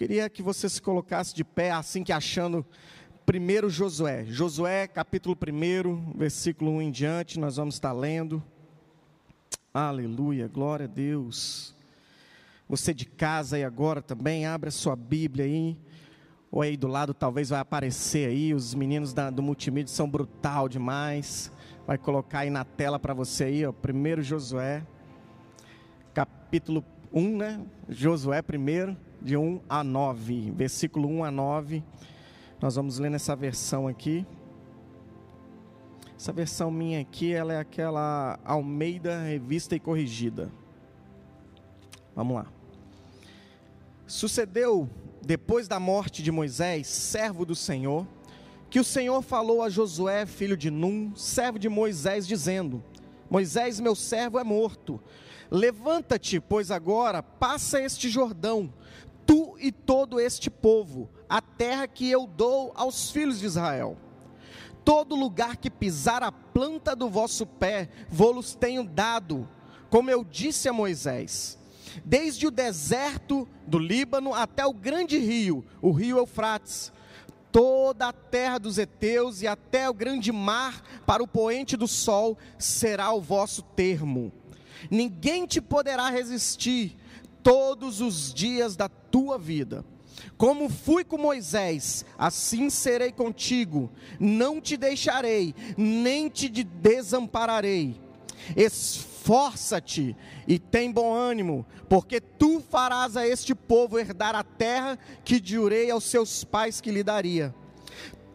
Queria que você se colocasse de pé, assim que achando primeiro Josué. Josué, capítulo 1, versículo 1 em diante, nós vamos estar lendo. Aleluia, glória a Deus. Você de casa aí agora também, abre a sua Bíblia aí. Ou aí do lado talvez vai aparecer aí, os meninos da, do multimídia são brutal demais. Vai colocar aí na tela para você aí, ó, primeiro Josué, capítulo 1, né? Josué primeiro, de 1 a 9, versículo 1 a 9. Nós vamos ler nessa versão aqui. Essa versão minha aqui, ela é aquela Almeida Revista e Corrigida. Vamos lá. Sucedeu, depois da morte de Moisés, servo do Senhor, que o Senhor falou a Josué, filho de Num, servo de Moisés, dizendo: Moisés, meu servo, é morto. Levanta-te, pois agora passa este Jordão, tu e todo este povo, a terra que eu dou aos filhos de Israel todo lugar que pisar a planta do vosso pé, vou-los tenho dado, como eu disse a Moisés. Desde o deserto do Líbano até o grande rio, o rio Eufrates, toda a terra dos heteus e até o grande mar para o poente do sol será o vosso termo. Ninguém te poderá resistir todos os dias da tua vida. Como fui com Moisés, assim serei contigo, não te deixarei, nem te desampararei. Esforça-te e tem bom ânimo, porque tu farás a este povo herdar a terra que jurei aos seus pais que lhe daria.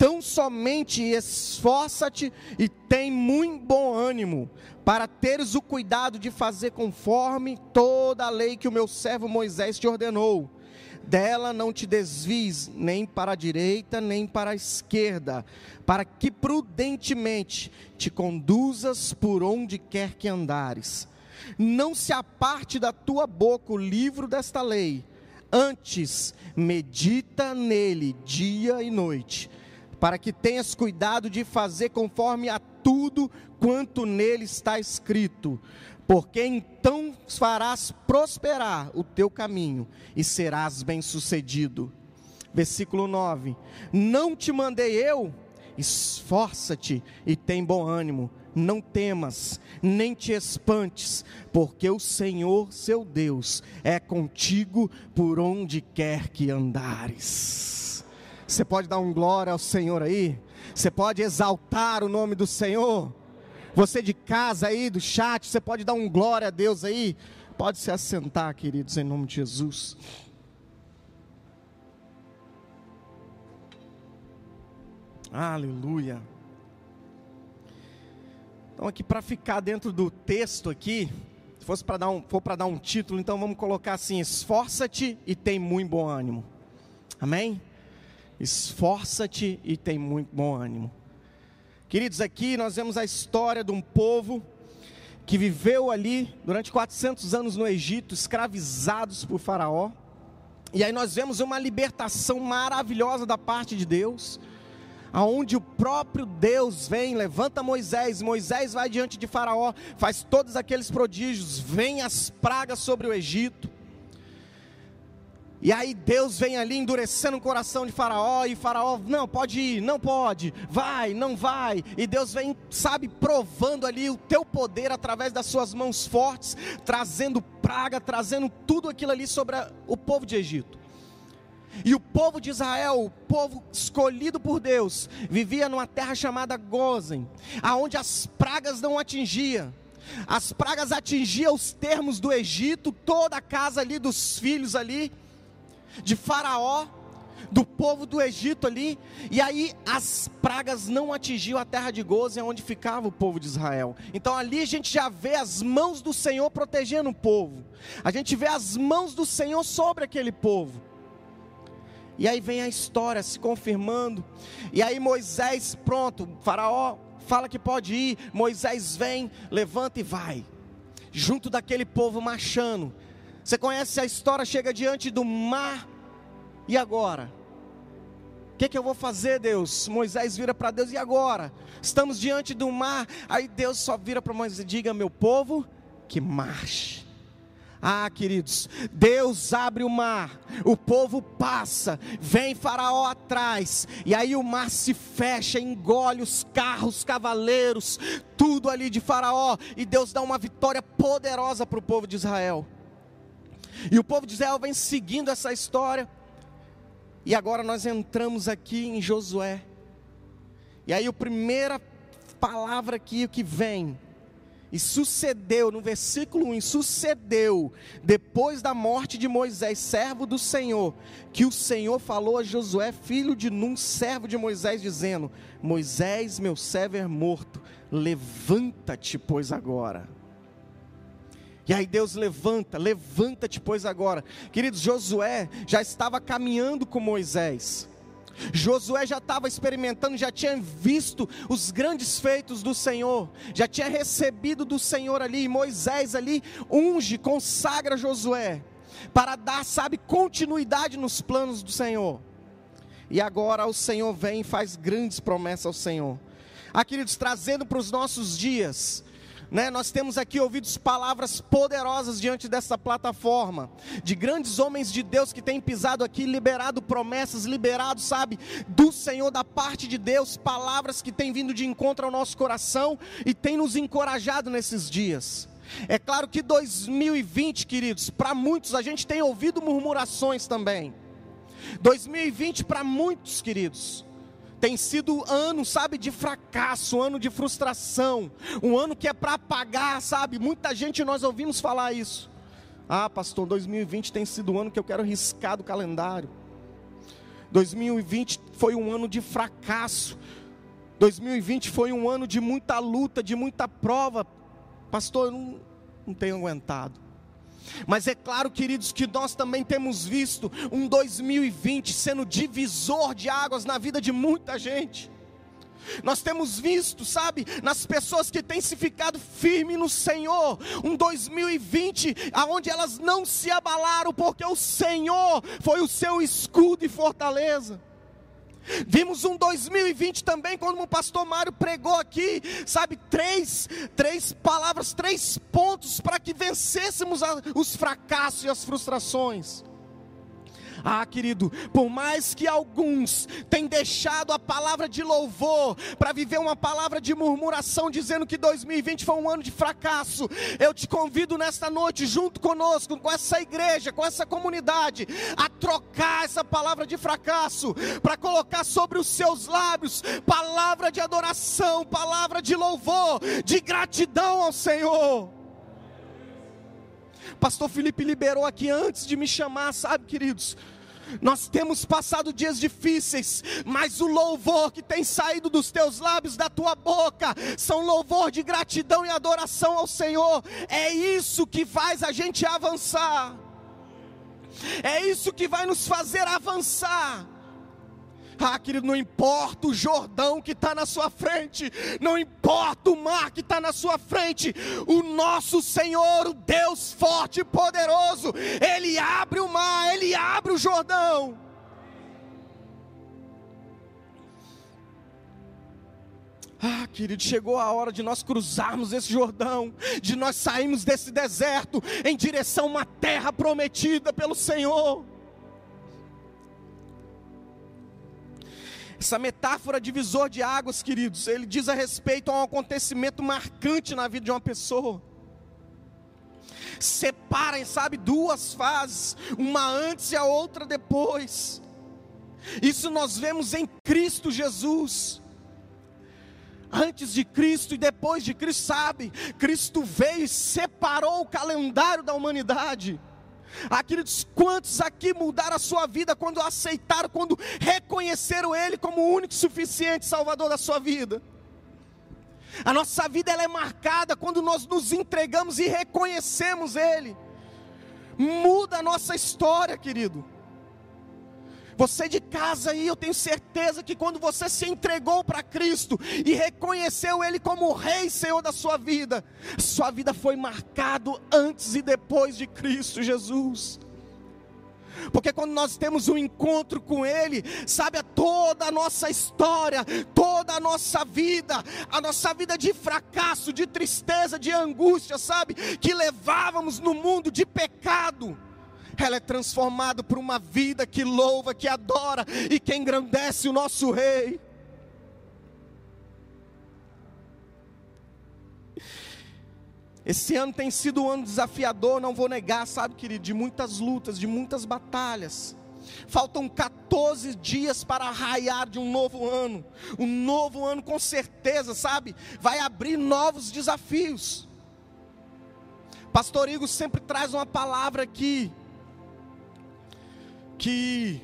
Tão somente esforça-te e tem muito bom ânimo, para teres o cuidado de fazer conforme toda a lei que o meu servo Moisés te ordenou. Dela não te desvies nem para a direita nem para a esquerda, para que prudentemente te conduzas por onde quer que andares. Não se aparte da tua boca o livro desta lei, antes medita nele dia e noite, para que tenhas cuidado de fazer conforme a tudo quanto nele está escrito porque então farás prosperar o teu caminho e serás bem-sucedido. Versículo 9: Não te mandei eu, esforça-te e tem bom ânimo, não temas, nem te espantes, porque o Senhor, seu Deus, é contigo por onde quer que andares. Você pode dar um glória ao Senhor aí? Você pode exaltar o nome do Senhor? Você de casa aí, do chat, você pode dar um glória a Deus aí? Pode se assentar, queridos, em nome de Jesus. Aleluia. Então aqui para ficar dentro do texto aqui, se fosse para dar um, for para dar um título, então vamos colocar assim: esforça-te e tem muito bom ânimo. Amém? Esforça-te e tem muito bom ânimo. Queridos, aqui nós vemos a história de um povo que viveu ali durante 400 anos no Egito, escravizados por Faraó. E aí nós vemos uma libertação maravilhosa da parte de Deus, aonde o próprio Deus vem, levanta Moisés, Moisés vai diante de Faraó, faz todos aqueles prodígios, vem as pragas sobre o Egito. E aí Deus vem ali endurecendo o coração de Faraó, e Faraó, não, pode ir, não pode, vai, não vai. E Deus vem, sabe, provando ali o teu poder através das suas mãos fortes, trazendo praga, trazendo tudo aquilo ali sobre a, o povo de Egito. E o povo de Israel, o povo escolhido por Deus, vivia numa terra chamada Gozen, aonde as pragas não atingiam. As pragas atingiam os termos do Egito, toda a casa ali dos filhos ali de Faraó, do povo do Egito ali, e aí as pragas não atingiam a terra de Gozen, onde ficava o povo de Israel. Então ali a gente já vê as mãos do Senhor protegendo o povo, a gente vê as mãos do Senhor sobre aquele povo. E aí vem a história se confirmando, e aí Moisés, pronto, Faraó fala que pode ir, Moisés vem, levanta e vai, junto daquele povo marchando, você conhece a história? Chega diante do mar, e agora? O que, que, eu vou fazer, Deus? Moisés vira para Deus, e agora? Estamos diante do mar, aí Deus só vira para Moisés e diga: Meu povo, que marche. Ah, queridos, Deus abre o mar, o povo passa, vem Faraó atrás, e aí o mar se fecha, engole os carros, cavaleiros, tudo ali de Faraó, e Deus dá uma vitória poderosa para o povo de Israel. E o povo de Israel vem seguindo essa história, e agora nós entramos aqui em Josué, e aí a primeira palavra aqui que vem? E sucedeu, no versículo 1, sucedeu, depois da morte de Moisés, servo do Senhor, que o Senhor falou a Josué, filho de Num, servo de Moisés, dizendo: Moisés, meu servo é morto, levanta-te, pois agora. E aí Deus levanta, levanta-te, pois agora. Queridos, Josué já estava caminhando com Moisés. Josué já estava experimentando, já tinha visto os grandes feitos do Senhor, já tinha recebido do Senhor ali, e Moisés ali unge, consagra Josué, para dar, sabe, continuidade nos planos do Senhor. E agora o Senhor vem e faz grandes promessas ao Senhor. Ah, queridos, trazendo para os nossos dias, né, nós temos aqui ouvido palavras poderosas diante dessa plataforma, de grandes homens de Deus que têm pisado aqui, liberado promessas, liberado, sabe, do Senhor, da parte de Deus, palavras que têm vindo de encontro ao nosso coração e têm nos encorajado nesses dias. É claro que 2020, queridos, para muitos a gente tem ouvido murmurações também. 2020 para muitos, queridos, tem sido ano, sabe, de fracasso, ano de frustração, um ano que é para apagar, sabe? Muita gente nós ouvimos falar isso. Ah, pastor, 2020 tem sido o ano que eu quero riscar do calendário. 2020 foi um ano de fracasso. 2020 foi um ano de muita luta, de muita prova. Pastor, eu não, não tenho aguentado. Mas é claro, queridos, que nós também temos visto um 2020 sendo divisor de águas na vida de muita gente. Nós temos visto, sabe, nas pessoas que têm se ficado firme no Senhor, um 2020 aonde elas não se abalaram, porque o Senhor foi o seu escudo e fortaleza. Vimos um 2020 também, quando o pastor Mário pregou aqui, sabe, três, três palavras, três pontos para que vencêssemos os fracassos e as frustrações. Ah, querido, por mais que alguns tenham deixado a palavra de louvor para viver uma palavra de murmuração, dizendo que 2020 foi um ano de fracasso, eu te convido nesta noite, junto conosco, com essa igreja, com essa comunidade, a trocar essa palavra de fracasso, para colocar sobre os seus lábios palavra de adoração, palavra de louvor, de gratidão ao Senhor. Pastor Felipe liberou aqui antes de me chamar, sabe, queridos? Nós temos passado dias difíceis, mas o louvor que tem saído dos teus lábios, da tua boca, são louvor de gratidão e adoração ao Senhor. É isso que faz a gente avançar. É isso que vai nos fazer avançar. Ah, querido, não importa o Jordão que está na sua frente, não importa o mar que está na sua frente, o nosso Senhor, o Deus forte e poderoso, Ele abre o mar, Ele abre o Jordão. Ah, querido, chegou a hora de nós cruzarmos esse Jordão, de nós sairmos desse deserto em direção a uma terra prometida pelo Senhor. Essa metáfora divisor de águas, queridos, ele diz a respeito a um acontecimento marcante na vida de uma pessoa. Separem, sabe, duas fases, uma antes e a outra depois. Isso nós vemos em Cristo Jesus. Antes de Cristo e depois de Cristo, sabe? Cristo veio e separou o calendário da humanidade. Ah, queridos, quantos aqui mudaram a sua vida quando aceitaram, quando reconheceram Ele como o único suficiente Salvador da sua vida? A nossa vida ela é marcada quando nós nos entregamos e reconhecemos Ele. Muda a nossa história, querido. Você de casa aí, eu tenho certeza que quando você se entregou para Cristo e reconheceu Ele como o Rei Senhor da sua vida, sua vida foi marcado antes e depois de Cristo Jesus. Porque quando nós temos um encontro com Ele, sabe, toda a nossa história, toda a nossa vida, a nossa vida de fracasso, de tristeza, de angústia, sabe, que levávamos no mundo de pecado, ela é transformada por uma vida que louva, que adora e que engrandece o nosso Rei. Esse ano tem sido um ano desafiador, não vou negar, sabe, querido, de muitas lutas, de muitas batalhas. Faltam 14 dias para raiar de um novo ano. Um novo ano, com certeza, sabe, vai abrir novos desafios. Pastor Igor sempre traz uma palavra aqui, que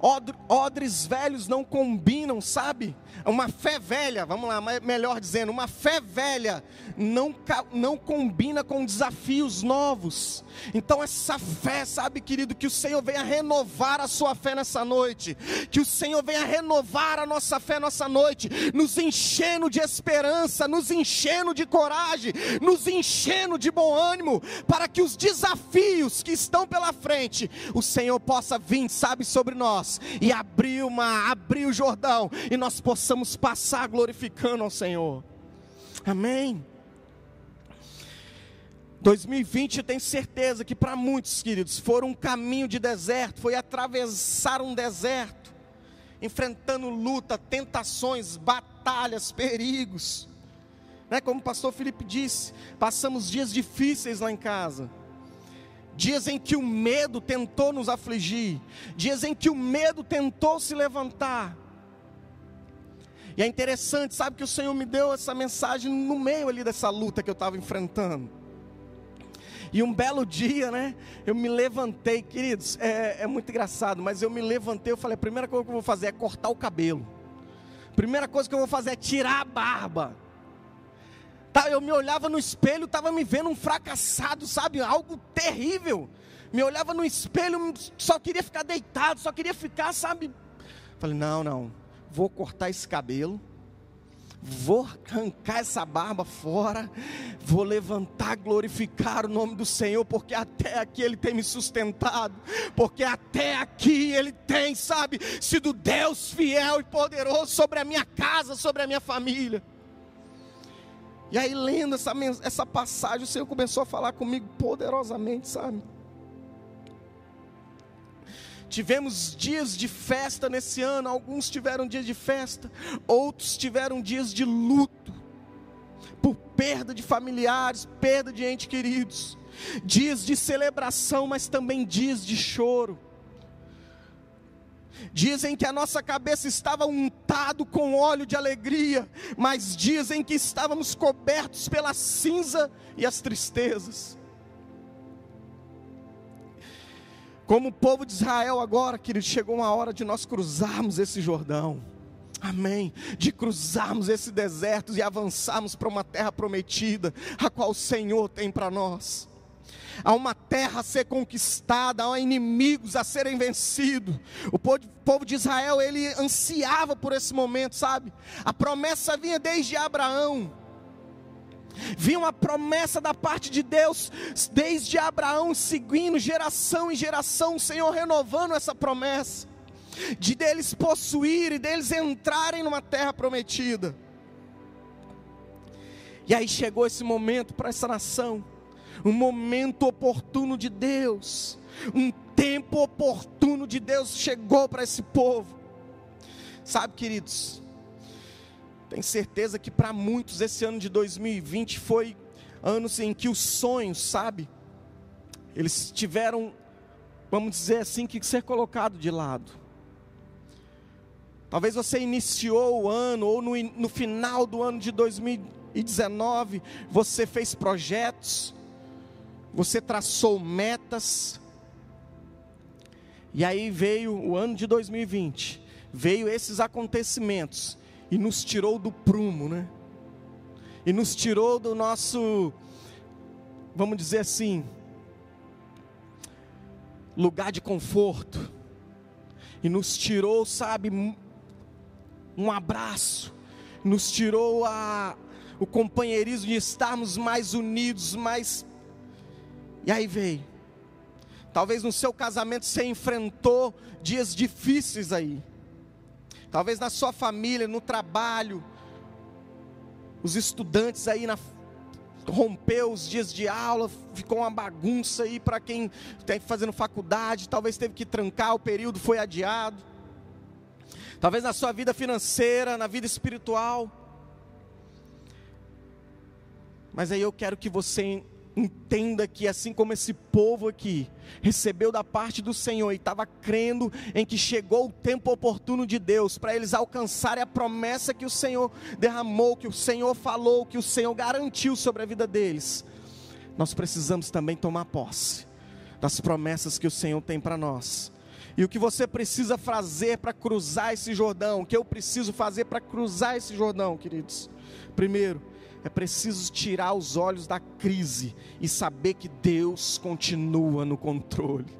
odres velhos não combinam, sabe? Uma fé velha, vamos lá, melhor dizendo, uma fé velha não, não combina com desafios novos. Então, essa fé, sabe, querido, que o Senhor venha renovar a sua fé nessa noite, que o Senhor venha renovar a nossa fé nessa noite, nos enchendo de esperança, nos enchendo de coragem, nos enchendo de bom ânimo, para que os desafios que estão pela frente, o Senhor possa vir, sabe, sobre nós e abrir uma, abrir o Jordão e nós possamos passar glorificando ao Senhor. Amém. 2020 eu tenho certeza que para muitos, queridos, foram um caminho de deserto, foi atravessar um deserto, enfrentando luta, tentações, batalhas, perigos. Né? Como o pastor Felipe disse, passamos dias difíceis lá em casa. Dias em que o medo tentou nos afligir, dias em que o medo tentou se levantar, e é interessante, sabe que o Senhor me deu essa mensagem no meio ali dessa luta que eu estava enfrentando. E um belo dia, né? Eu me levantei, queridos, é, é, muito engraçado, mas eu me levantei, eu falei, a primeira coisa que eu vou fazer é cortar o cabelo. Primeira coisa que eu vou fazer é tirar a barba. Eu me olhava no espelho, estava me vendo um fracassado, sabe? Algo terrível. Me olhava no espelho, só queria ficar deitado, só queria ficar, sabe? Falei, não, não vou cortar esse cabelo, vou arrancar essa barba fora, vou levantar, glorificar o nome do Senhor, porque até aqui Ele tem me sustentado, porque até aqui Ele tem, sabe, sido Deus fiel e poderoso sobre a minha casa, sobre a minha família. E aí, lendo essa, essa passagem, o Senhor começou a falar comigo poderosamente, sabe? Tivemos dias de festa nesse ano, alguns tiveram dias de festa, outros tiveram dias de luto, por perda de familiares, perda de entes queridos, dias de celebração, mas também dias de choro. Dias em que a nossa cabeça estava untado com óleo de alegria, mas dias em que estávamos cobertos pela cinza e as tristezas. Como o povo de Israel agora, querido, chegou uma hora de nós cruzarmos esse Jordão. Amém. De cruzarmos esse deserto e avançarmos para uma terra prometida, a qual o Senhor tem para nós. Há uma terra a ser conquistada, há inimigos a serem vencidos. O povo de Israel, ele ansiava por esse momento, sabe? A promessa vinha desde Abraão. Vinha uma promessa da parte de Deus, desde Abraão, seguindo geração em geração, o Senhor renovando essa promessa, de deles possuírem, deles entrarem numa terra prometida. E aí chegou esse momento para essa nação, um momento oportuno de Deus, um tempo oportuno de Deus chegou para esse povo. Sabe, queridos, tenho certeza que para muitos esse ano de 2020 foi ano em que os sonhos, sabe? Eles tiveram, vamos dizer assim, que ser colocado de lado. Talvez você iniciou o ano, ou no, no final do ano de 2019, você fez projetos, você traçou metas, e aí veio o ano de 2020, veio esses acontecimentos, e nos tirou do prumo, né? E nos tirou do nosso, vamos dizer assim, lugar de conforto. E nos tirou, sabe, um abraço. Nos tirou a, o companheirismo de estarmos mais unidos, mais. E aí veio. Talvez no seu casamento você enfrentou dias difíceis aí. Talvez na sua família, no trabalho, os estudantes aí na rompeu os dias de aula, ficou uma bagunça aí para quem está fazendo faculdade, talvez teve que trancar, o período foi adiado. Talvez na sua vida financeira, na vida espiritual. Mas aí eu quero que você entenda que assim como esse povo aqui recebeu da parte do Senhor e estava crendo em que chegou o tempo oportuno de Deus para eles alcançarem a promessa que o Senhor derramou, que o Senhor falou, que o Senhor garantiu sobre a vida deles. Nós precisamos também tomar posse das promessas que o Senhor tem para nós. E o que você precisa fazer para cruzar esse Jordão, o que eu preciso fazer para cruzar esse Jordão, queridos? Primeiro, é preciso tirar os olhos da crise e saber que Deus continua no controle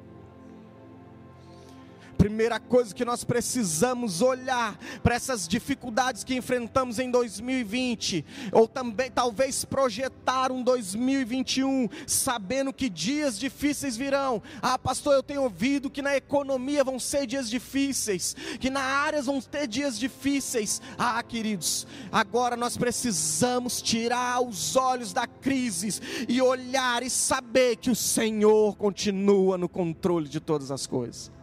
primeira coisa que nós precisamos olhar para essas dificuldades que enfrentamos em 2020, ou também talvez projetar um 2021, sabendo que dias difíceis virão. Ah, pastor, eu tenho ouvido que na economia vão ser dias difíceis, que na área vão ter dias difíceis. Ah, queridos, agora nós precisamos tirar os olhos da crise e olhar e saber que o Senhor continua no controle de todas as coisas.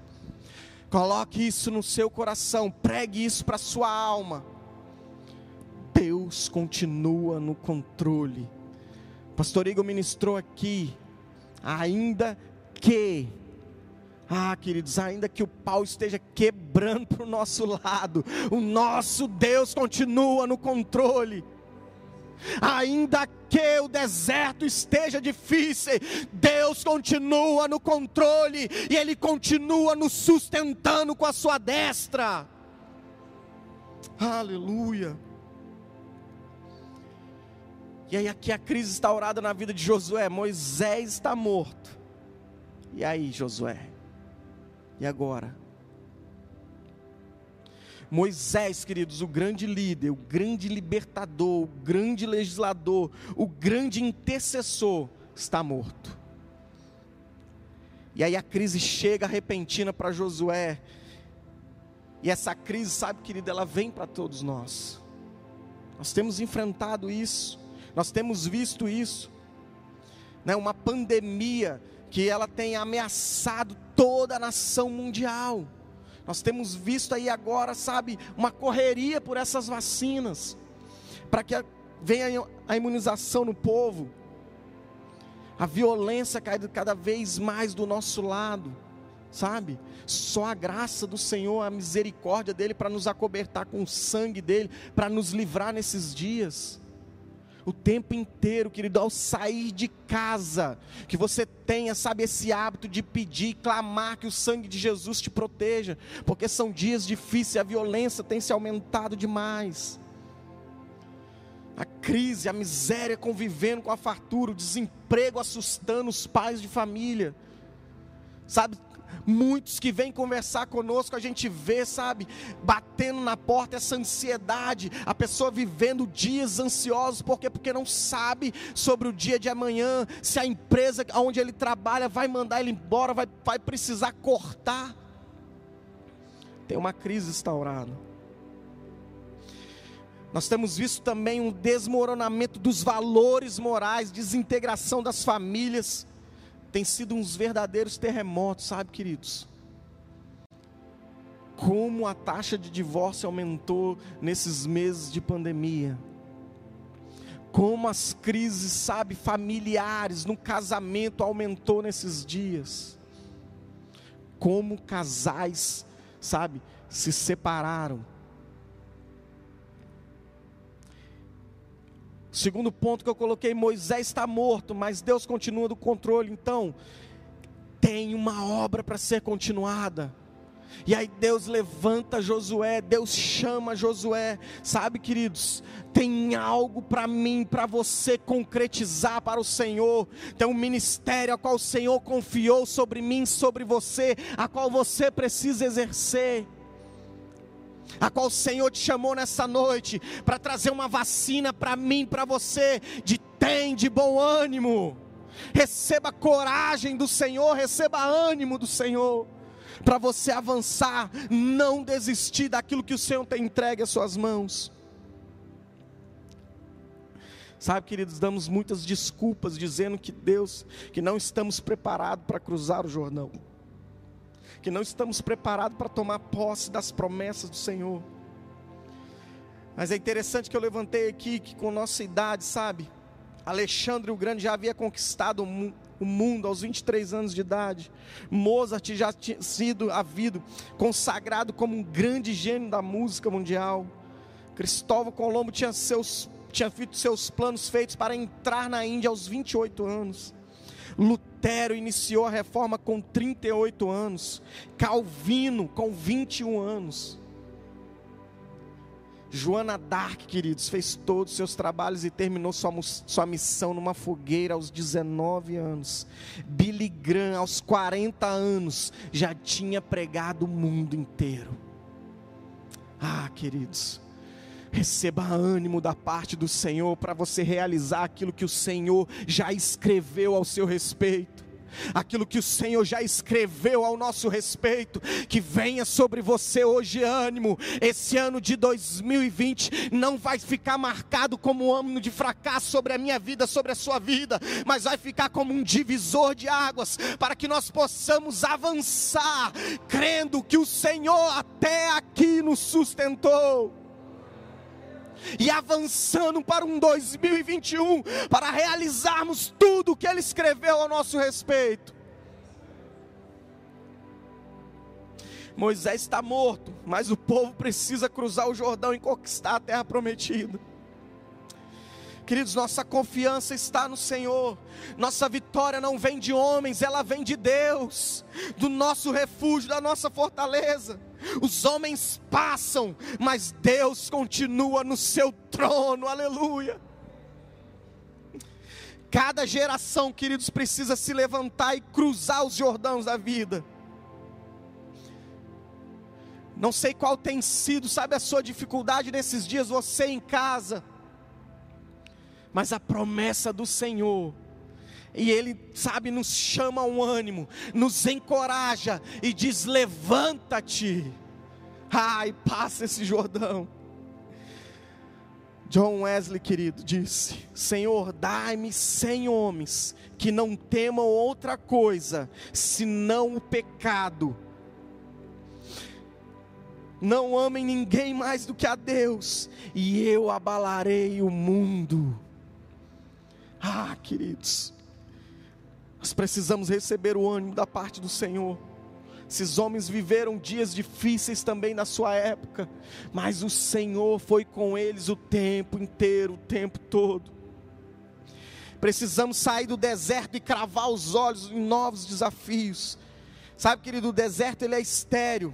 Coloque isso no seu coração, pregue isso para a sua alma. Deus continua no controle. Pastor Igor ministrou aqui, ainda que, ah, queridos, ainda que o pau esteja quebrando para o nosso lado, o nosso Deus continua no controle ainda que o deserto esteja difícil, Deus continua no controle e Ele continua nos sustentando com a sua destra. Aleluia. E aí, aqui a crise instaurada na vida de Josué: Moisés está morto. E aí, Josué? E agora? Moisés, queridos, o grande líder, o grande libertador, o grande legislador, o grande intercessor, está morto. E aí a crise chega repentina para Josué. E essa crise, sabe, querido, ela vem para todos nós. Nós temos enfrentado isso, nós temos visto isso. Né, uma pandemia que ela tem ameaçado toda a nação mundial. Nós temos visto aí agora, sabe, uma correria por essas vacinas, para que venha a imunização no povo. A violência cai cada vez mais do nosso lado, sabe? Só a graça do Senhor, a misericórdia dele para nos acobertar com o sangue dele, para nos livrar nesses dias o tempo inteiro, querido, ao sair de casa, que você tenha, sabe, esse hábito de pedir, clamar que o sangue de Jesus te proteja, porque são dias difíceis, a violência tem se aumentado demais. A crise, a miséria convivendo com a fartura, o desemprego assustando os pais de família. Sabe, Muitos que vêm conversar conosco, a gente vê, sabe, batendo na porta essa ansiedade, a pessoa vivendo dias ansiosos, por quê? Porque não sabe sobre o dia de amanhã, se a empresa onde ele trabalha vai mandar ele embora, vai, vai precisar cortar. Tem uma crise instaurada. Nós temos visto também um desmoronamento dos valores morais, desintegração das famílias tem sido uns verdadeiros terremotos, sabe, queridos? Como a taxa de divórcio aumentou nesses meses de pandemia. Como as crises, sabe, familiares no casamento aumentou nesses dias. Como casais, sabe, se separaram Segundo ponto que eu coloquei, Moisés está morto, mas Deus continua no controle. Então, tem uma obra para ser continuada. E aí Deus levanta Josué, Deus chama Josué, sabe, queridos? Tem algo para mim, para você concretizar para o Senhor. Tem um ministério a qual o Senhor confiou sobre mim, sobre você, a qual você precisa exercer a qual o Senhor te chamou nessa noite para trazer uma vacina para mim, para você, de tem de bom ânimo. receba coragem do Senhor, receba ânimo do Senhor, para você avançar, não desistir daquilo que o Senhor tem entregue às suas mãos. Sabe, queridos, damos muitas desculpas dizendo que Deus, que não estamos preparados para cruzar o Jordão, que não estamos preparados para tomar posse das promessas do Senhor. Mas é interessante que eu levantei aqui que com nossa idade, sabe? Alexandre o Grande já havia conquistado o mundo aos 23 anos de idade. Mozart já tinha sido havido consagrado como um grande gênio da música mundial. Cristóvão Colombo tinha seus tinha feito seus planos feitos para entrar na Índia aos 28 anos. Lutero iniciou a reforma com 38 anos. Calvino com 21 anos. Joana Dark, queridos, fez todos os seus trabalhos e terminou sua, sua missão numa fogueira aos 19 anos. Billy Graham, aos 40 anos, já tinha pregado o mundo inteiro. Ah, queridos, receba ânimo da parte do Senhor para você realizar aquilo que o Senhor já escreveu ao seu respeito aquilo que o Senhor já escreveu ao nosso respeito, que venha sobre você hoje ânimo. Esse ano de 2020 não vai ficar marcado como um ano de fracasso sobre a minha vida, sobre a sua vida, mas vai ficar como um divisor de águas para que nós possamos avançar, crendo que o Senhor até aqui nos sustentou e avançando para um 2021, para realizarmos tudo o que Ele escreveu ao nosso respeito. Moisés está morto, mas o povo precisa cruzar o Jordão e conquistar a terra prometida. Queridos, nossa confiança está no Senhor. Nossa vitória não vem de homens, ela vem de Deus, do nosso refúgio, da nossa fortaleza. Os homens passam, mas Deus continua no seu trono. Aleluia. Cada geração, queridos, precisa se levantar e cruzar os Jordãos da vida. Não sei qual tem sido, sabe, a sua dificuldade nesses dias, você em casa mas a promessa do Senhor. E Ele, sabe, nos chama um ânimo, nos encoraja e diz: levanta-te, ai, passa esse Jordão. John Wesley, querido, disse: Senhor, dai-me cem homens que não temam outra coisa senão o pecado. Não amem ninguém mais do que a Deus, e eu abalarei o mundo. Ah, queridos, nós precisamos receber o ânimo da parte do Senhor. Esses homens viveram dias difíceis também na sua época, mas o Senhor foi com eles o tempo inteiro, o tempo todo. Precisamos sair do deserto e cravar os olhos em novos desafios. Sabe, querido, o deserto ele é estéreo.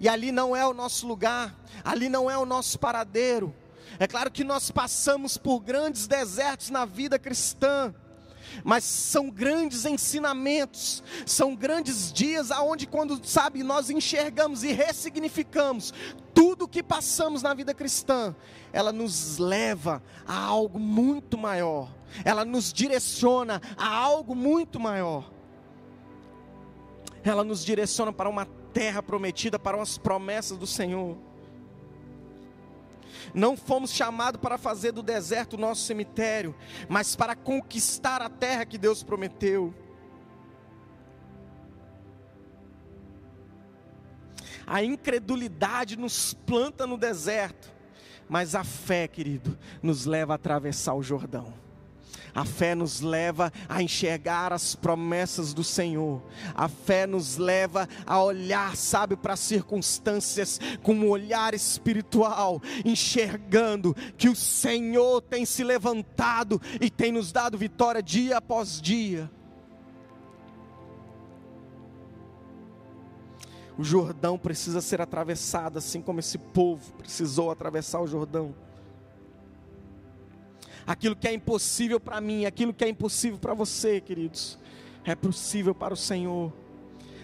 E ali não é o nosso lugar, ali não é o nosso paradeiro. É claro que nós passamos por grandes desertos na vida cristã, mas são grandes ensinamentos, são grandes dias aonde quando sabe nós enxergamos e ressignificamos tudo que passamos na vida cristã, ela nos leva a algo muito maior. Ela nos direciona a algo muito maior. Ela nos direciona para uma terra prometida, para as promessas do Senhor. Não fomos chamados para fazer do deserto o nosso cemitério, mas para conquistar a terra que Deus prometeu. A incredulidade nos planta no deserto, mas a fé, querido, nos leva a atravessar o Jordão. A fé nos leva a enxergar as promessas do Senhor. A fé nos leva a olhar, sabe, para as circunstâncias com um olhar espiritual, enxergando que o Senhor tem se levantado e tem nos dado vitória dia após dia. O Jordão precisa ser atravessado, assim como esse povo precisou atravessar o Jordão aquilo que é impossível para mim, aquilo que é impossível para você, queridos, é possível para o Senhor.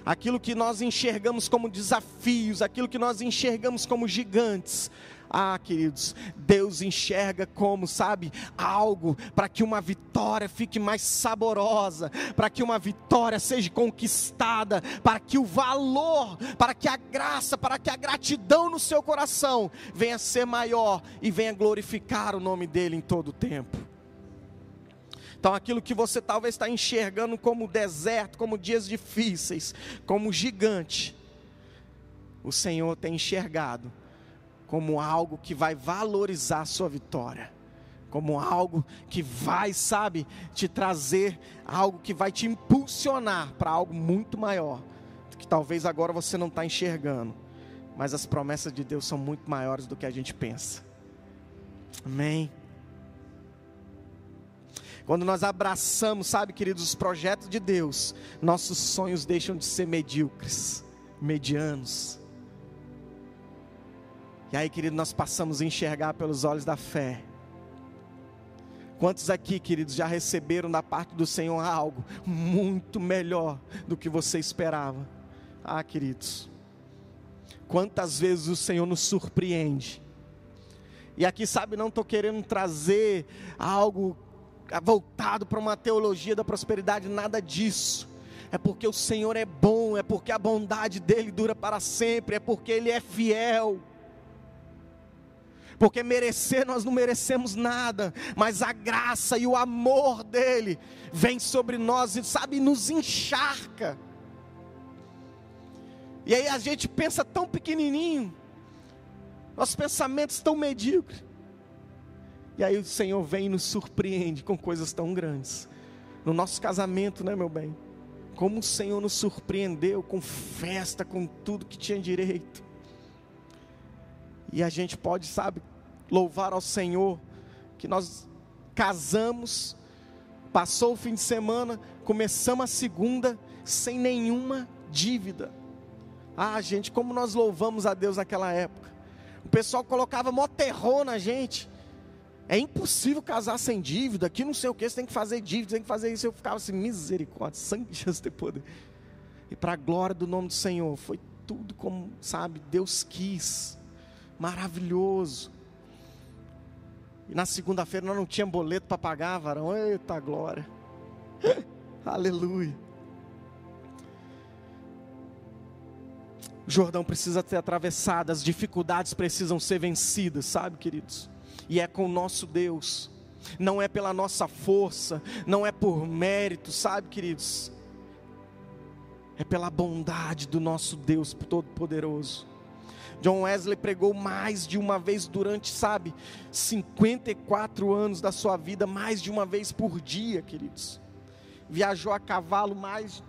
Aquilo que nós enxergamos como desafios, aquilo que nós enxergamos como gigantes, Ah, queridos, Deus enxerga como, sabe, algo para que uma vitória fique mais saborosa, para que uma vitória seja conquistada, para que o valor, para que a graça, para que a gratidão no seu coração venha ser maior e venha glorificar o nome dele em todo o tempo. Então, aquilo que você talvez está enxergando como deserto, como dias difíceis, como gigante, o Senhor tem enxergado como algo que vai valorizar a sua vitória, como algo que vai, sabe, te trazer algo que vai te impulsionar para algo muito maior, que talvez agora você não está enxergando, mas as promessas de Deus são muito maiores do que a gente pensa. Amém. Quando nós abraçamos, sabe, queridos, os projetos de Deus, nossos sonhos deixam de ser medíocres, medianos e aí, querido, nós passamos a enxergar pelos olhos da fé. Quantos aqui, queridos, já receberam da parte do Senhor algo muito melhor do que você esperava? Ah, queridos, quantas vezes o Senhor nos surpreende. E aqui, sabe, não estou querendo trazer algo voltado para uma teologia da prosperidade, nada disso. É porque o Senhor é bom, é porque a bondade dele dura para sempre, é porque ele é fiel porque merecer nós não merecemos nada, mas a graça e o amor dele vem sobre nós e sabe nos encharca. E aí a gente pensa tão pequenininho, nossos pensamentos tão medíocres. E aí o Senhor vem e nos surpreende com coisas tão grandes. No nosso casamento, né, meu bem? Como o Senhor nos surpreendeu com festa, com tudo que tinha direito. E a gente pode, sabe, louvar ao Senhor que nós casamos, passou o fim de semana, começamos a segunda sem nenhuma dívida. Ah, gente, como nós louvamos a Deus naquela época. O pessoal colocava mó terror na gente. É impossível casar sem dívida, que não sei o que, você tem que fazer dívida, tem que fazer isso. Eu ficava assim, misericórdia, sangue de Jesus ter poder. E para a glória do nome do Senhor, foi tudo como, sabe, Deus quis. Maravilhoso. E na segunda-feira nós não tínhamos boleto para pagar, varão. Eita glória. Aleluia. O Jordão precisa ser atravessado, as dificuldades precisam ser vencidas, sabe, queridos? E é com o nosso Deus, não é pela nossa força, não é por mérito, sabe, queridos? É pela bondade do nosso Deus Todo-Poderoso. John Wesley pregou mais de uma vez durante, sabe, 54 anos da sua vida, mais de uma vez por dia, queridos. Viajou a cavalo mais de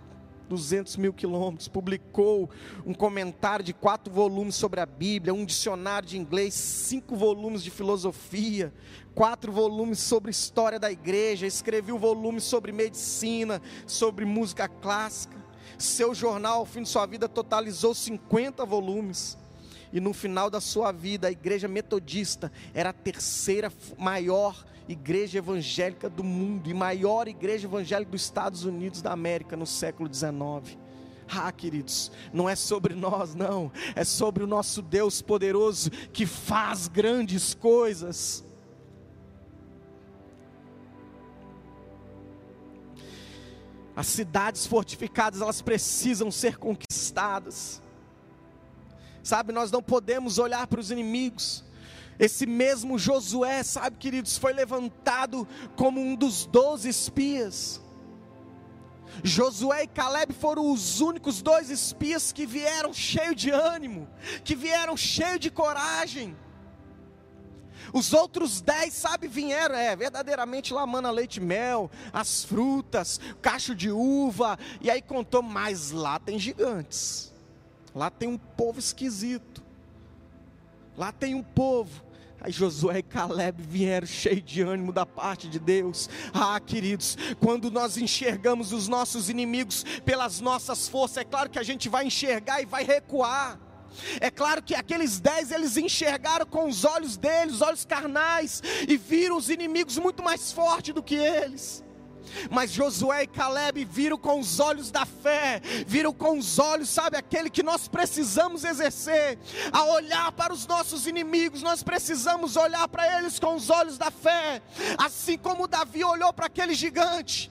200 mil quilômetros, publicou um comentário de quatro volumes sobre a Bíblia, um dicionário de inglês, cinco volumes de filosofia, quatro volumes sobre história da igreja, escreveu volumes sobre medicina, sobre música clássica. Seu jornal, ao fim de sua vida, totalizou 50 volumes e no final da sua vida, a igreja metodista era a terceira maior igreja evangélica do mundo e maior igreja evangélica dos Estados Unidos da América no século XIX. Ah, queridos, não é sobre nós, não, é sobre o nosso Deus poderoso que faz grandes coisas. As cidades fortificadas, elas precisam ser conquistadas. Sabe, nós não podemos olhar para os inimigos. Esse mesmo Josué, sabe, queridos, foi levantado como um dos doze espias. Josué e Caleb foram os únicos dois espias que vieram cheios de ânimo, que vieram cheios de coragem. Os outros dez, sabe, vieram, é, verdadeiramente lá mana leite mel, as frutas, cacho de uva, e aí contou, mas lá tem gigantes. Lá tem um povo esquisito. Lá tem um povo. Aí Josué e Caleb vieram cheios de ânimo da parte de Deus. Ah, queridos, quando nós enxergamos os nossos inimigos pelas nossas forças, é claro que a gente vai enxergar e vai recuar. É claro que aqueles dez eles enxergaram com os olhos deles, os olhos carnais, e viram os inimigos muito mais fortes do que eles. Mas Josué e Caleb viram com os olhos da fé, viram com os olhos, sabe, aquele que nós precisamos exercer, a olhar para os nossos inimigos, nós precisamos olhar para eles com os olhos da fé, assim como Davi olhou para aquele gigante,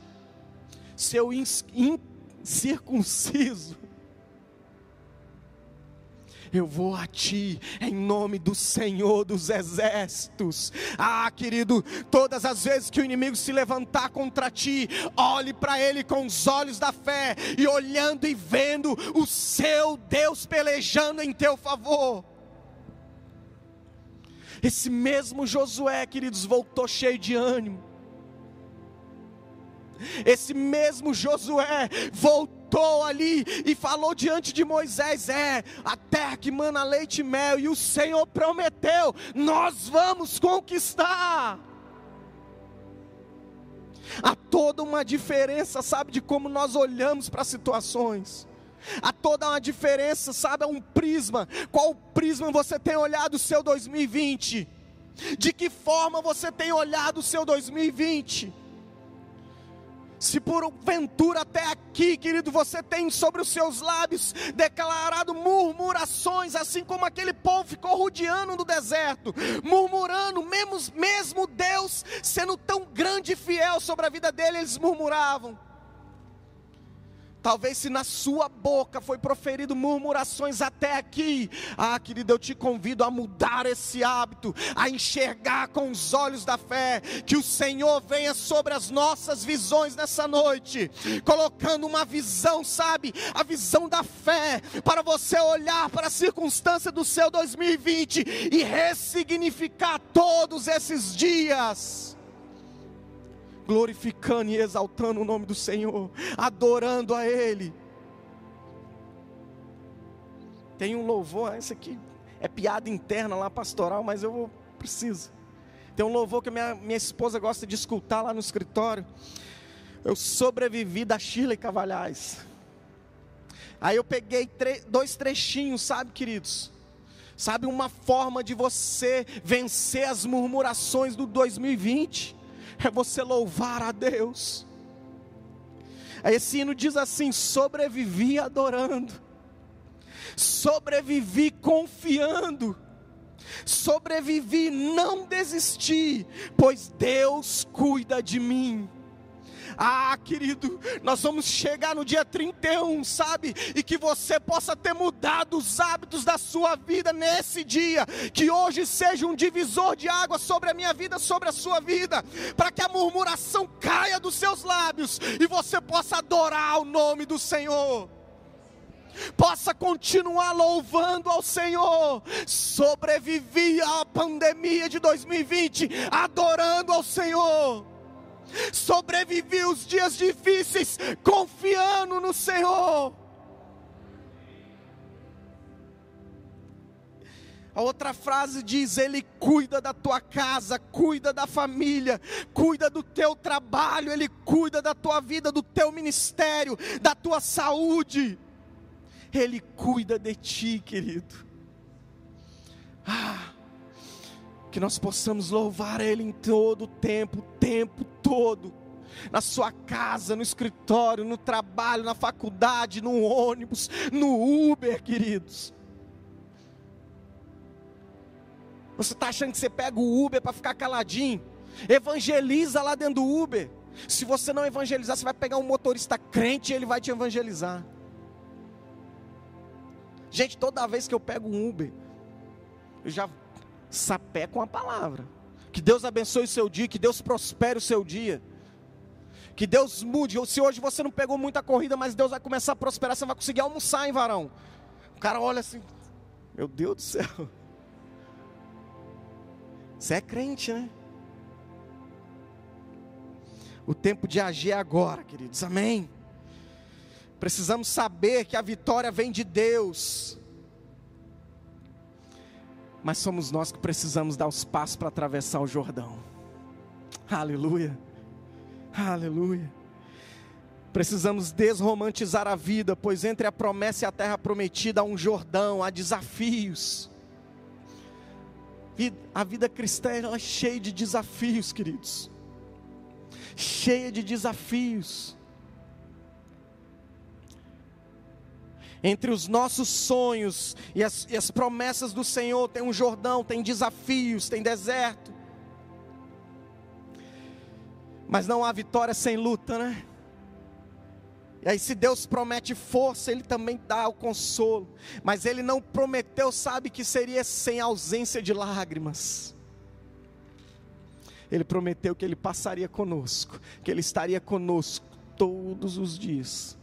seu incircunciso, eu vou a ti em nome do Senhor dos exércitos. Ah, querido, todas as vezes que o inimigo se levantar contra ti, olhe para ele com os olhos da fé e olhando e vendo o seu Deus pelejando em teu favor. Esse mesmo Josué, queridos, voltou cheio de ânimo. Esse mesmo Josué voltou voltou ali e falou diante de Moisés: É, a terra que mana leite e mel, e o Senhor prometeu, nós vamos conquistar. Há toda uma diferença, sabe, de como nós olhamos para situações. Há toda uma diferença, sabe, é um prisma. Qual prisma você tem olhado o seu 2020? De que forma você tem olhado o seu 2020? Se porventura até aqui, querido, você tem sobre os seus lábios declarado murmurações, assim como aquele povo ficou rodeando no deserto, murmurando, mesmo, mesmo Deus sendo tão grande e fiel sobre a vida dele, eles murmuravam. Talvez se na sua boca foi proferido murmurações até aqui, ah, querido, eu te convido a mudar esse hábito, a enxergar com os olhos da fé, que o Senhor venha sobre as nossas visões nessa noite, colocando uma visão, sabe, a visão da fé, para você olhar para a circunstância do seu 2020 e ressignificar todos esses dias glorificando e exaltando o nome do Senhor, adorando a Ele. Tem um louvor, esse aqui é piada interna lá pastoral, mas eu vou, preciso. Tem um louvor que minha, minha esposa gosta de escutar lá no escritório. Eu sobrevivi da Shirley Cavalhais. Aí eu peguei tre dois trechinhos, sabe, queridos? Sabe uma forma de você vencer as murmurações do 2020? É você louvar a Deus. Esse hino diz assim: sobrevivi adorando, sobrevivi confiando, sobrevivi, não desisti, pois Deus cuida de mim. Ah, querido, nós vamos chegar no dia 31, sabe? E que você possa ter mudado os hábitos da sua vida nesse dia. Que hoje seja um divisor de água sobre a minha vida, sobre a sua vida. Para que a murmuração caia dos seus lábios e você possa adorar o nome do Senhor possa continuar louvando ao Senhor. Sobrevivi à pandemia de 2020, adorando ao Senhor sobrevivi os dias difíceis confiando no Senhor. A outra frase diz: Ele cuida da tua casa, cuida da família, cuida do teu trabalho, Ele cuida da tua vida, do teu ministério, da tua saúde. Ele cuida de ti, querido. Que nós possamos louvar Ele em todo o tempo, o tempo todo, na sua casa, no escritório, no trabalho, na faculdade, no ônibus, no Uber, queridos. Você está achando que você pega o Uber para ficar caladinho? Evangeliza lá dentro do Uber. Se você não evangelizar, você vai pegar um motorista crente e ele vai te evangelizar. Gente, toda vez que eu pego um Uber, eu já sapé com a palavra. Que Deus abençoe o seu dia, que Deus prospere o seu dia. Que Deus mude. Se hoje você não pegou muita corrida, mas Deus vai começar a prosperar, você vai conseguir almoçar, hein, varão? O cara olha assim, meu Deus do céu. Você é crente, né? O tempo de agir é agora, queridos. Amém. Precisamos saber que a vitória vem de Deus mas somos nós que precisamos dar os passos para atravessar o Jordão. Aleluia, aleluia. Precisamos desromantizar a vida, pois entre a promessa e a terra prometida há um Jordão, há desafios. A vida cristã é cheia de desafios, queridos. cheia de desafios. Entre os nossos sonhos e as, e as promessas do Senhor, tem um Jordão, tem desafios, tem deserto. Mas não há vitória sem luta, né? E aí, se Deus promete força, Ele também dá o consolo. Mas Ele não prometeu, sabe, que seria sem ausência de lágrimas. Ele prometeu que Ele passaria conosco, que Ele estaria conosco todos os dias.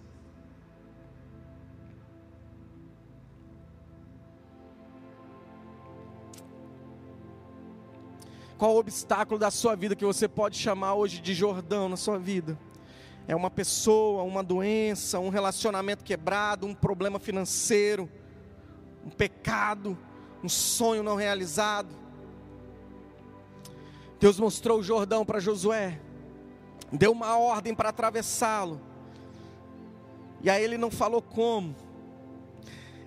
Qual o obstáculo da sua vida que você pode chamar hoje de Jordão na sua vida? é uma pessoa, uma doença, um relacionamento quebrado, um problema financeiro, um pecado, um sonho não realizado. Deus mostrou o Jordão para Josué, deu uma ordem para atravessá-lo, e aí ele não falou como.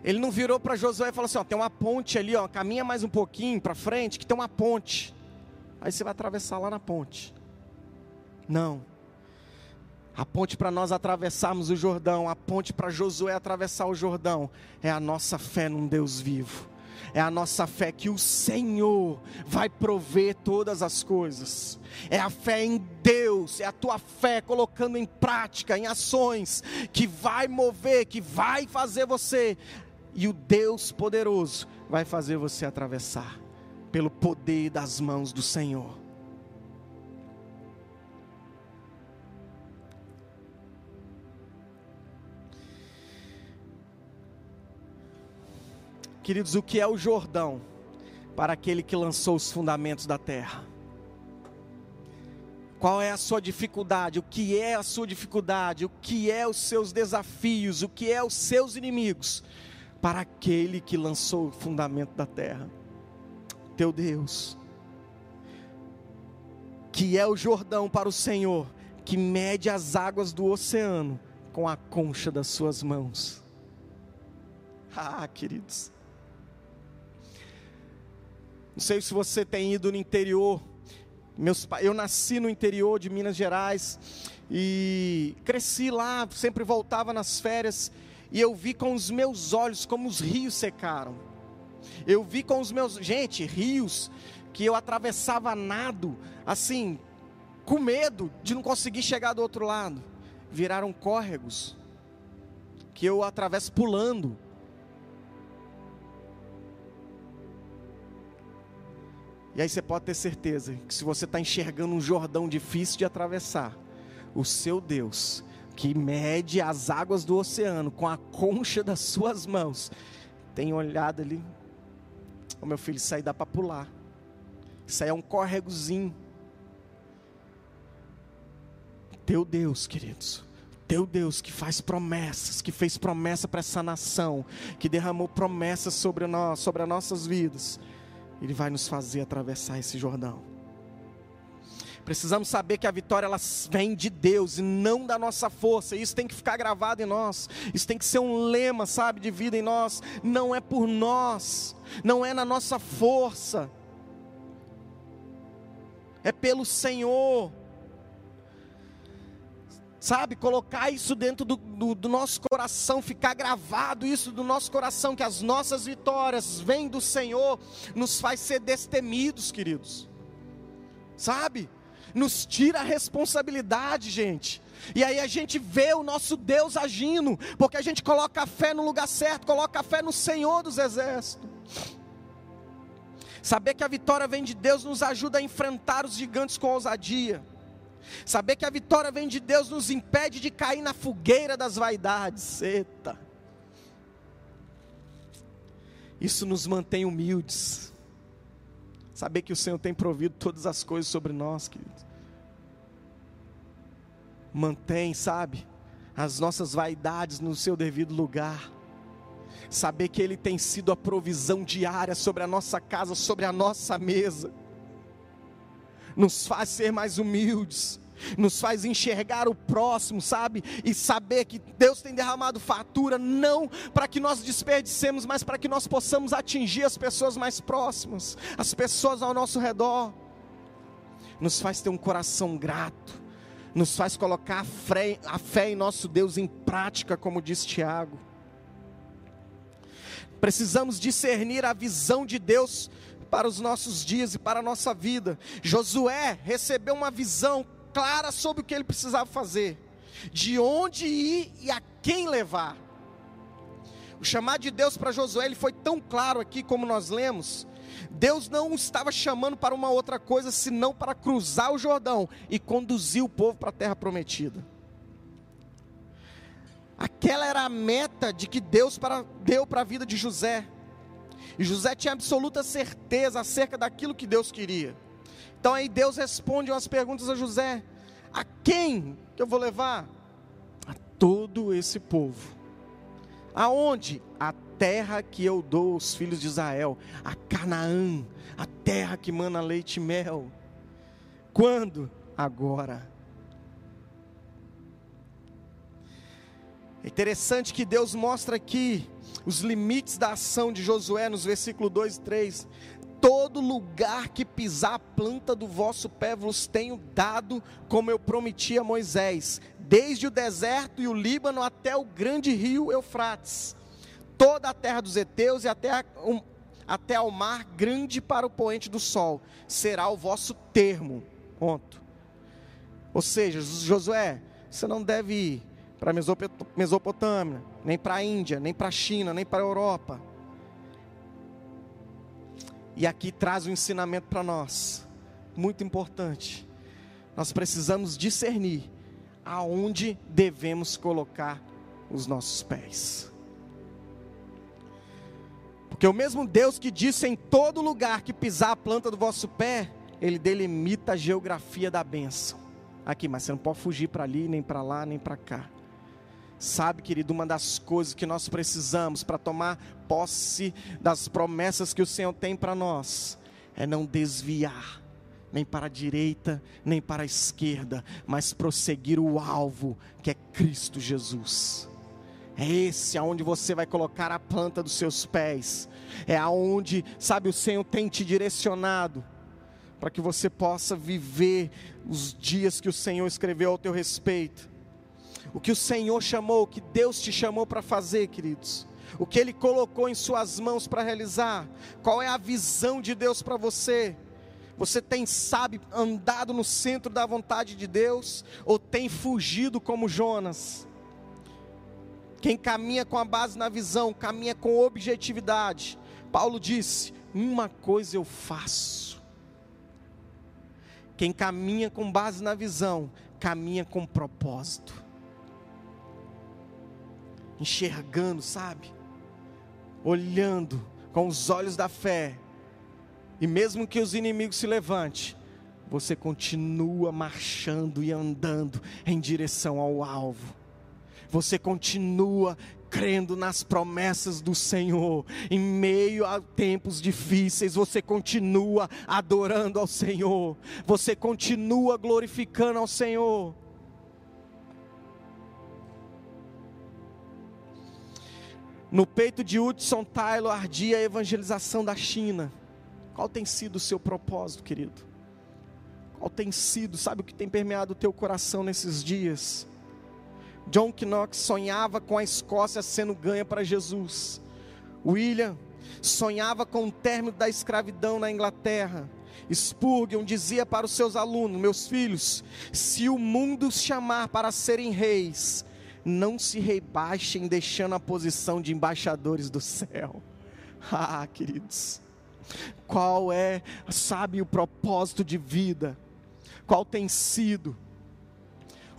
Ele não virou para Josué e falou assim: ó, tem uma ponte ali, ó, caminha mais um pouquinho para frente, que tem uma ponte. Aí você vai atravessar lá na ponte. Não. A ponte para nós atravessarmos o Jordão, a ponte para Josué atravessar o Jordão, é a nossa fé num Deus vivo. É a nossa fé que o Senhor vai prover todas as coisas. É a fé em Deus, é a tua fé colocando em prática, em ações, que vai mover, que vai fazer você. E o Deus poderoso vai fazer você atravessar, pelo poder das mãos do Senhor. Queridos, o que é o Jordão para aquele que lançou os fundamentos da terra? Qual é a sua dificuldade? O que é a sua dificuldade? O que é os seus desafios? O que é os seus inimigos? Para aquele que lançou o fundamento da terra, teu Deus, que é o Jordão para o Senhor, que mede as águas do oceano com a concha das suas mãos. Ah, queridos, não sei se você tem ido no interior. Meus, eu nasci no interior de Minas Gerais e cresci lá, sempre voltava nas férias e eu vi com os meus olhos como os rios secaram. Eu vi com os meus, gente, rios que eu atravessava nado, assim, com medo de não conseguir chegar do outro lado. Viraram córregos que eu atravesso pulando. E aí você pode ter certeza que se você está enxergando um Jordão difícil de atravessar, o seu Deus, que mede as águas do oceano com a concha das suas mãos, tem olhado ali, oh, meu filho, isso aí dá para pular. Isso aí é um córregozinho. Teu Deus, queridos, teu Deus que faz promessas, que fez promessa para essa nação, que derramou promessas sobre nós, sobre as nossas vidas ele vai nos fazer atravessar esse Jordão. Precisamos saber que a vitória ela vem de Deus e não da nossa força. Isso tem que ficar gravado em nós. Isso tem que ser um lema, sabe, de vida em nós. Não é por nós, não é na nossa força. É pelo Senhor sabe, colocar isso dentro do, do, do, nosso coração, ficar gravado isso do nosso coração, que as nossas vitórias vêm do Senhor, nos faz ser destemidos, queridos, sabe, nos tira a responsabilidade, gente. E aí a gente vê o nosso Deus agindo, porque a gente coloca a fé no lugar certo, coloca a fé no Senhor dos exércitos. Saber que a vitória vem de Deus nos ajuda a enfrentar os gigantes com ousadia. Saber que a vitória vem de Deus nos impede de cair na fogueira das vaidades. Eita. Isso nos mantém humildes. Saber que o Senhor tem provido todas as coisas sobre nós, queridos. Mantém, sabe, as nossas vaidades no seu devido lugar. Saber que Ele tem sido a provisão diária sobre a nossa casa, sobre a nossa mesa nos faz ser mais humildes, nos faz enxergar o próximo, sabe? E saber que Deus tem derramado fatura, não para que nós desperdicemos, mas para que nós possamos atingir as pessoas mais próximas, as pessoas ao nosso redor. Nos faz ter um coração grato, nos faz colocar a fé, a fé em nosso Deus em prática, como diz Tiago. Precisamos discernir a visão de Deus para os nossos dias e para a nossa vida. Josué recebeu uma visão clara sobre o que ele precisava fazer, de onde ir e a quem levar. O chamado de Deus para Josué ele foi tão claro aqui como nós lemos. Deus não estava chamando para uma outra coisa senão para cruzar o Jordão e conduzir o povo para a terra prometida. Aquela era a meta de que Deus para, deu para a vida de José. E José tinha absoluta certeza acerca daquilo que Deus queria. Então aí Deus responde umas perguntas a José: A quem que eu vou levar? A todo esse povo. Aonde? A terra que eu dou aos filhos de Israel, a Canaã, a terra que mana leite e mel. Quando? Agora. É interessante que Deus mostra aqui os limites da ação de Josué nos versículos 2 e 3. Todo lugar que pisar a planta do vosso pé vos tenho dado, como eu prometi a Moisés, desde o deserto e o Líbano até o grande rio Eufrates toda a terra dos heteus e até, um, até ao mar grande para o poente do sol, será o vosso termo. Ponto. Ou seja, Josué, você não deve ir para a Mesopotâmia, nem para a Índia, nem para a China, nem para a Europa. E aqui traz um ensinamento para nós, muito importante. Nós precisamos discernir aonde devemos colocar os nossos pés. Porque o mesmo Deus que disse em todo lugar que pisar a planta do vosso pé, ele delimita a geografia da bênção. Aqui, mas você não pode fugir para ali, nem para lá, nem para cá. Sabe, querido, uma das coisas que nós precisamos para tomar posse das promessas que o Senhor tem para nós é não desviar, nem para a direita, nem para a esquerda, mas prosseguir o alvo, que é Cristo Jesus. É esse aonde você vai colocar a planta dos seus pés. É aonde, sabe, o Senhor tem te direcionado para que você possa viver os dias que o Senhor escreveu ao teu respeito. O que o Senhor chamou, o que Deus te chamou para fazer, queridos. O que Ele colocou em suas mãos para realizar. Qual é a visão de Deus para você? Você tem, sabe, andado no centro da vontade de Deus? Ou tem fugido como Jonas? Quem caminha com a base na visão, caminha com objetividade. Paulo disse: Uma coisa eu faço. Quem caminha com base na visão, caminha com propósito. Enxergando, sabe? Olhando com os olhos da fé. E mesmo que os inimigos se levantem, você continua marchando e andando em direção ao alvo você continua crendo nas promessas do Senhor, em meio a tempos difíceis, você continua adorando ao Senhor, você continua glorificando ao Senhor. No peito de Hudson Taylor ardia a evangelização da China. Qual tem sido o seu propósito, querido? Qual tem sido, sabe o que tem permeado o teu coração nesses dias? John Knox sonhava com a Escócia sendo ganha para Jesus. William sonhava com o término da escravidão na Inglaterra. Spurgeon dizia para os seus alunos: Meus filhos, se o mundo os chamar para serem reis, não se rebaixem deixando a posição de embaixadores do céu. Ah, queridos, qual é, sabe, o propósito de vida? Qual tem sido?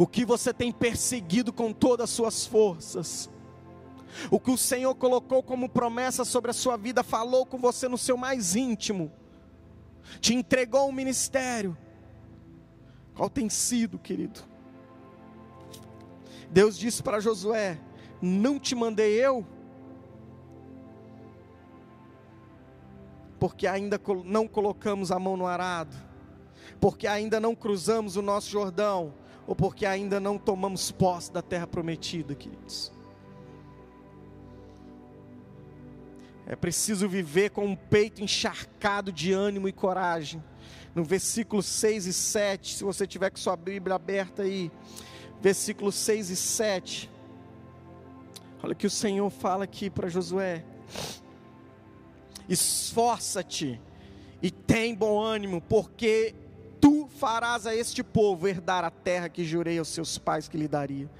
o que você tem perseguido com todas as suas forças, o que o Senhor colocou como promessa sobre a sua vida, falou com você no seu mais íntimo, te entregou um ministério. Qual tem sido, querido? Deus disse para Josué: Não te mandei eu, porque ainda não colocamos a mão no arado, porque ainda não cruzamos o nosso Jordão, ou porque ainda não tomamos posse da terra prometida, queridos. É preciso viver com um peito encharcado de ânimo e coragem, no versículo 6 e 7, se você tiver com sua Bíblia aberta aí, versículos 6 e 7. Olha que o Senhor fala aqui para Josué: Esforça-te e tem bom ânimo, porque farás a este povo herdar a terra que jurei aos seus pais que lhe daria.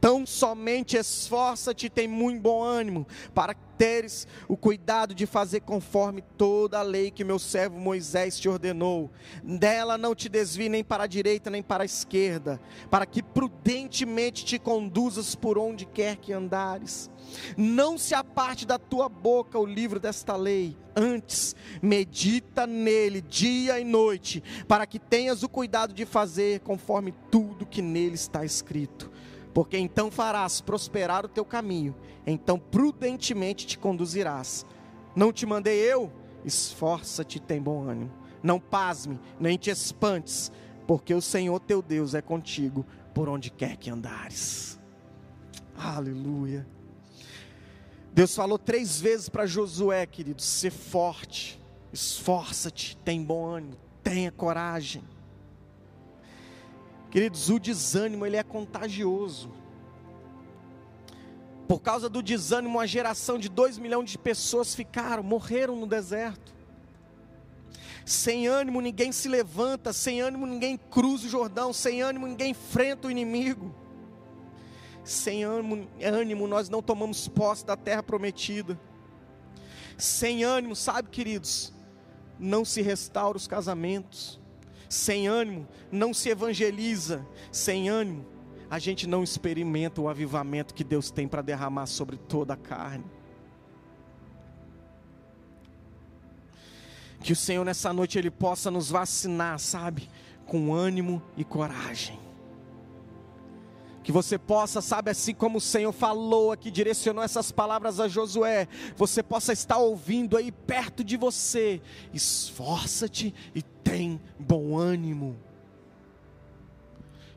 Tão somente esforça-te e tem muito bom ânimo, para teres o cuidado de fazer conforme toda a lei que meu servo Moisés te ordenou. Dela não te desvie nem para a direita nem para a esquerda, para que prudentemente te conduzas por onde quer que andares. Não se aparte da tua boca o livro desta lei, antes medita nele dia e noite, para que tenhas o cuidado de fazer conforme tudo que nele está escrito porque então farás prosperar o teu caminho, então prudentemente te conduzirás. Não te mandei eu? Esforça-te e tem bom ânimo. Não pasme, nem te espantes, porque o Senhor teu Deus é contigo por onde quer que andares. Aleluia. Deus falou três vezes para Josué, querido: ser forte, esforça-te, tem bom ânimo, tenha coragem. Queridos, o desânimo ele é contagioso. Por causa do desânimo, uma geração de dois milhões de pessoas ficaram, morreram no deserto. Sem ânimo ninguém se levanta, sem ânimo ninguém cruza o Jordão, sem ânimo ninguém enfrenta o inimigo. Sem ânimo, nós não tomamos posse da terra prometida. Sem ânimo, sabe, queridos, não se restaura os casamentos. Sem ânimo, não se evangeliza. Sem ânimo, a gente não experimenta o avivamento que Deus tem para derramar sobre toda a carne. Que o Senhor nessa noite ele possa nos vacinar, sabe, com ânimo e coragem. Que você possa, sabe, assim como o Senhor falou aqui, direcionou essas palavras a Josué, você possa estar ouvindo aí perto de você. Esforça-te e tem bom ânimo.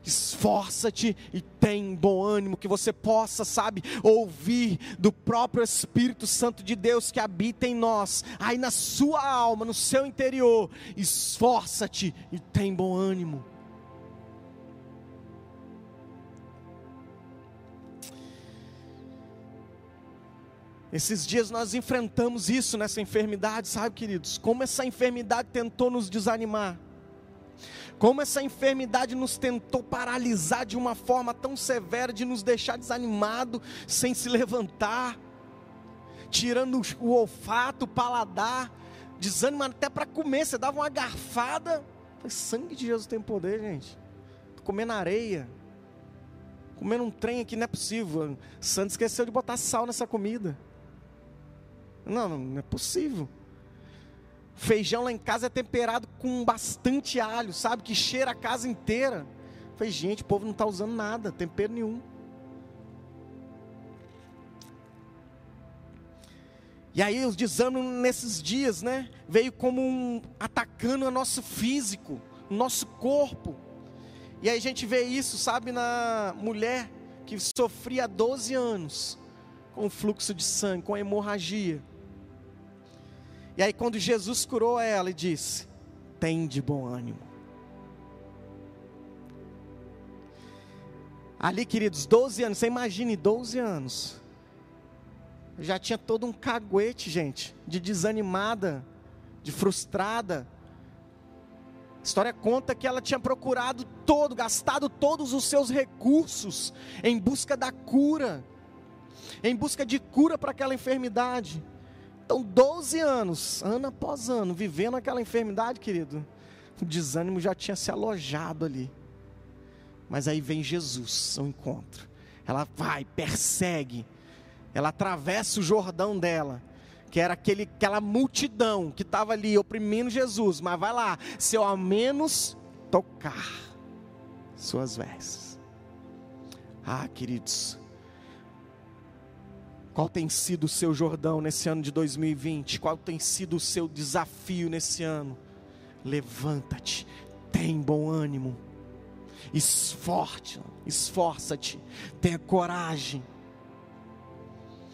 Esforça-te e tem bom ânimo, que você possa, sabe, ouvir do próprio Espírito Santo de Deus que habita em nós, aí na sua alma, no seu interior. Esforça-te e tem bom ânimo. Esses dias nós enfrentamos isso nessa enfermidade, sabe, queridos? Como essa enfermidade tentou nos desanimar. Como essa enfermidade nos tentou paralisar de uma forma tão severa, de nos deixar desanimado, sem se levantar, tirando o olfato, o paladar, desanimado até para comer. Você dava uma garfada, sangue de Jesus tem poder, gente. Tô comendo areia, comendo um trem aqui não é possível. Santo esqueceu de botar sal nessa comida. Não, não é possível. Feijão lá em casa é temperado com bastante alho, sabe? Que cheira a casa inteira. falei, gente, o povo não está usando nada, tempero nenhum. E aí os desânimos nesses dias, né? Veio como um atacando o nosso físico, o nosso corpo. E aí a gente vê isso, sabe, na mulher que sofria há 12 anos com fluxo de sangue, com hemorragia. E aí, quando Jesus curou ela e disse: Tem de bom ânimo. Ali, queridos, 12 anos, você imagine 12 anos. Já tinha todo um caguete, gente, de desanimada, de frustrada. A história conta que ela tinha procurado todo, gastado todos os seus recursos em busca da cura, em busca de cura para aquela enfermidade. Então, 12 anos, ano após ano, vivendo aquela enfermidade, querido, o desânimo já tinha se alojado ali. Mas aí vem Jesus ao encontro. Ela vai, persegue, ela atravessa o Jordão dela, que era aquele, aquela multidão que estava ali oprimindo Jesus. Mas vai lá, se eu ao menos tocar suas vestes. Ah, queridos, qual tem sido o seu Jordão nesse ano de 2020? Qual tem sido o seu desafio nesse ano? Levanta-te, tem bom ânimo, esforça-te, tenha coragem.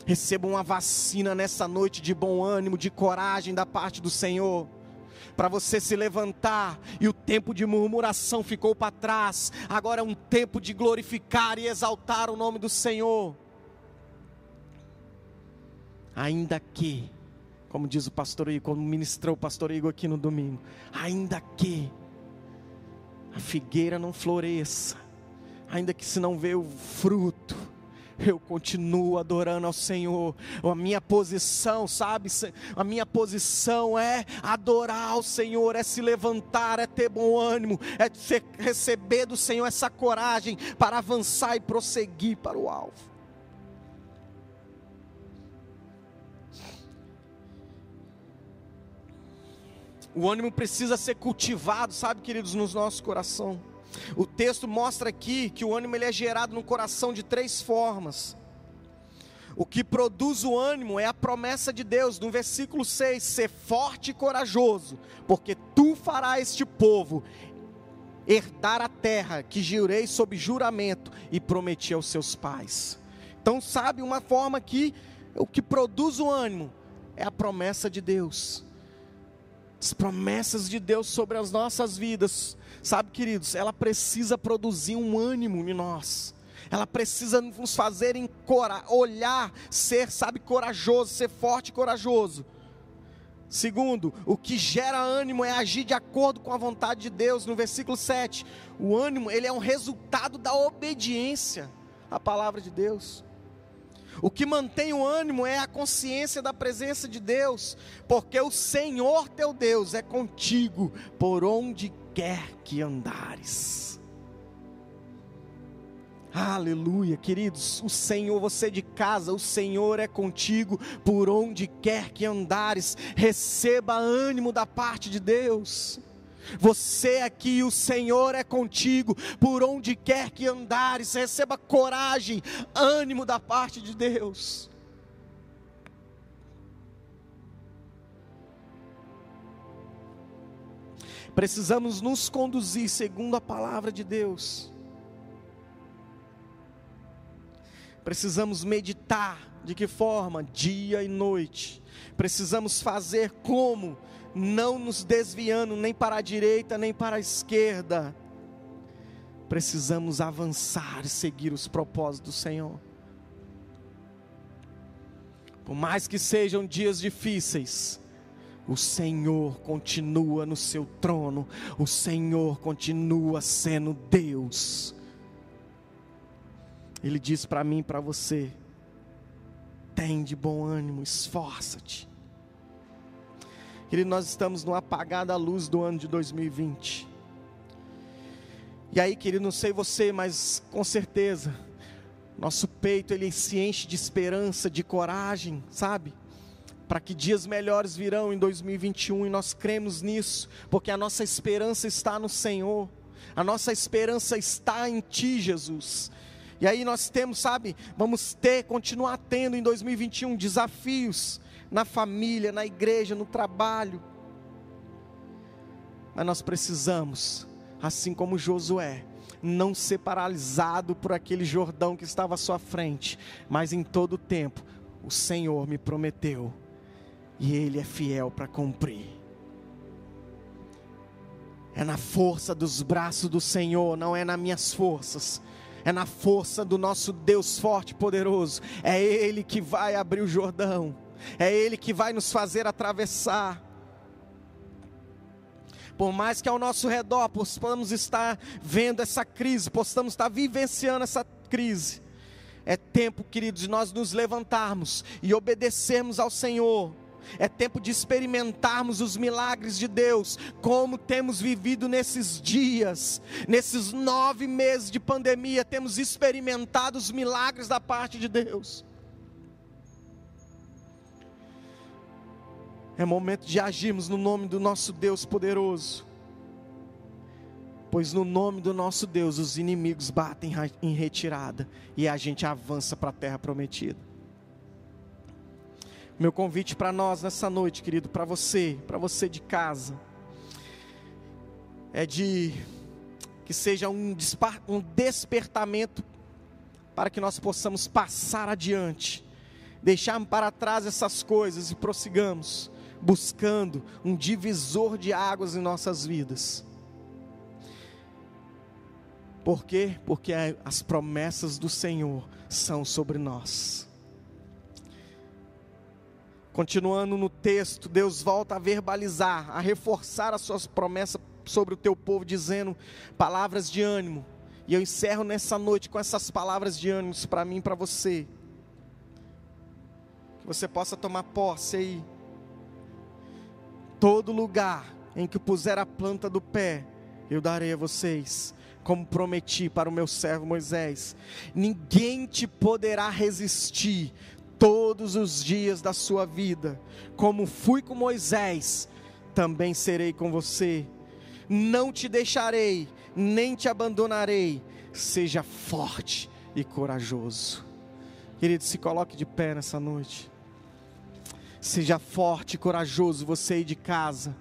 Receba uma vacina nessa noite de bom ânimo, de coragem da parte do Senhor. para você se levantar e o tempo de murmuração ficou para trás. Agora é um tempo de glorificar e exaltar o nome do Senhor. Ainda que, como diz o pastor Igor, como ministrou o pastor Igor aqui no domingo, ainda que a figueira não floresça, ainda que se não vê o fruto, eu continuo adorando ao Senhor. A minha posição, sabe? A minha posição é adorar ao Senhor, é se levantar, é ter bom ânimo, é receber do Senhor essa coragem para avançar e prosseguir para o alvo. O ânimo precisa ser cultivado, sabe, queridos, no nosso coração. O texto mostra aqui que o ânimo ele é gerado no coração de três formas. O que produz o ânimo é a promessa de Deus, no versículo 6: ser forte e corajoso, porque tu farás este povo herdar a terra que jurei sob juramento e prometi aos seus pais. Então, sabe, uma forma que o que produz o ânimo é a promessa de Deus. As promessas de Deus sobre as nossas vidas Sabe, queridos, ela precisa produzir um ânimo em nós. Ela precisa nos fazer olhar, ser, sabe, corajoso, ser forte e corajoso. Segundo, o que gera ânimo é agir de acordo com a vontade de Deus. No versículo 7, o ânimo, ele é um resultado da obediência à palavra de Deus. O que mantém o ânimo é a consciência da presença de Deus, porque o Senhor teu Deus é contigo por onde quer que andares. Aleluia, queridos. O Senhor, você de casa, o Senhor é contigo por onde quer que andares. Receba ânimo da parte de Deus. Você aqui, o Senhor é contigo por onde quer que andares. Receba coragem, ânimo da parte de Deus. Precisamos nos conduzir segundo a palavra de Deus. Precisamos meditar de que forma? Dia e noite. Precisamos fazer como? Não nos desviando nem para a direita nem para a esquerda. Precisamos avançar e seguir os propósitos do Senhor. Por mais que sejam dias difíceis, o Senhor continua no seu trono, o Senhor continua sendo Deus. Ele diz para mim e para você: tem de bom ânimo, esforça-te. Querido, nós estamos no apagar da luz do ano de 2020. E aí, querido, não sei você, mas com certeza, nosso peito ele se enche de esperança, de coragem, sabe? para que dias melhores virão em 2021 e nós cremos nisso, porque a nossa esperança está no Senhor, a nossa esperança está em Ti, Jesus. E aí nós temos, sabe, vamos ter, continuar tendo em 2021 desafios na família, na igreja, no trabalho. Mas nós precisamos, assim como Josué, não ser paralisado por aquele Jordão que estava à sua frente, mas em todo o tempo o Senhor me prometeu e Ele é fiel para cumprir. É na força dos braços do Senhor, não é nas minhas forças, é na força do nosso Deus forte e poderoso. É Ele que vai abrir o Jordão, é Ele que vai nos fazer atravessar. Por mais que ao nosso redor possamos estar vendo essa crise, possamos estar vivenciando essa crise, é tempo, queridos, de nós nos levantarmos e obedecermos ao Senhor é tempo de experimentarmos os milagres de Deus, como temos vivido nesses dias, nesses nove meses de pandemia, temos experimentado os milagres da parte de Deus. É momento de agirmos no nome do nosso Deus poderoso, pois no nome do nosso Deus os inimigos batem em retirada e a gente avança para a terra prometida. Meu convite para nós nessa noite, querido, para você, para você de casa, é de que seja um, um despertamento para que nós possamos passar adiante, deixar para trás essas coisas e prossigamos, buscando um divisor de águas em nossas vidas. Por quê? Porque as promessas do Senhor são sobre nós. Continuando no texto, Deus volta a verbalizar, a reforçar as suas promessas sobre o teu povo, dizendo palavras de ânimo. E eu encerro nessa noite com essas palavras de ânimo para mim e para você. Que você possa tomar posse aí. Todo lugar em que puser a planta do pé, eu darei a vocês, como prometi para o meu servo Moisés. Ninguém te poderá resistir todos os dias da sua vida. Como fui com Moisés, também serei com você. Não te deixarei, nem te abandonarei. Seja forte e corajoso. Querido, se coloque de pé nessa noite. Seja forte e corajoso, você aí de casa.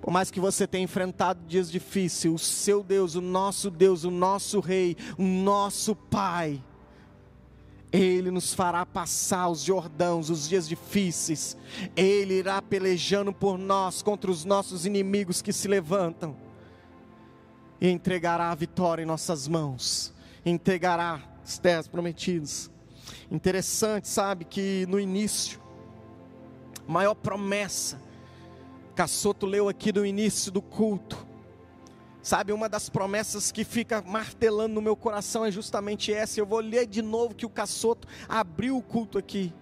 Por mais que você tenha enfrentado dias difíceis, o seu Deus, o nosso Deus, o nosso Rei, o nosso Pai, ele nos fará passar os Jordãos, os dias difíceis. Ele irá pelejando por nós contra os nossos inimigos que se levantam. E entregará a vitória em nossas mãos. Entregará as terras prometidas. Interessante, sabe, que no início, maior promessa, Cassoto leu aqui no início do culto, Sabe, uma das promessas que fica martelando no meu coração é justamente essa. Eu vou ler de novo que o Caçoto abriu o culto aqui.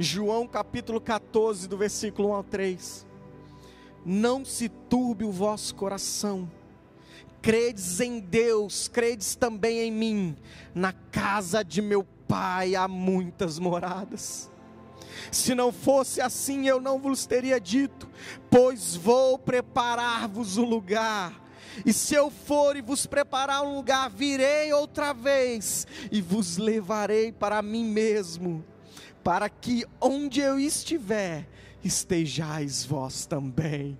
João capítulo 14, do versículo 1 ao 3. Não se turbe o vosso coração. Credes em Deus, credes também em mim. Na casa de meu pai há muitas moradas. Se não fosse assim, eu não vos teria dito, pois vou preparar-vos um lugar. E se eu for e vos preparar um lugar, virei outra vez e vos levarei para mim mesmo, para que onde eu estiver, estejais vós também.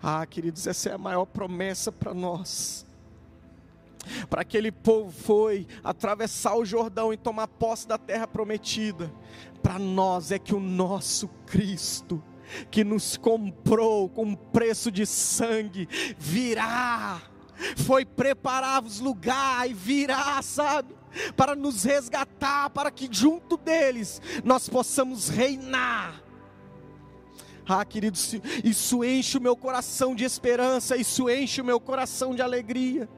Ah, queridos, essa é a maior promessa para nós. Para aquele povo foi atravessar o Jordão e tomar posse da terra prometida. Para nós é que o nosso Cristo que nos comprou com preço de sangue, virá, foi preparar os lugar e virá, sabe? Para nos resgatar, para que junto deles nós possamos reinar. Ah, queridos, isso enche o meu coração de esperança, isso enche o meu coração de alegria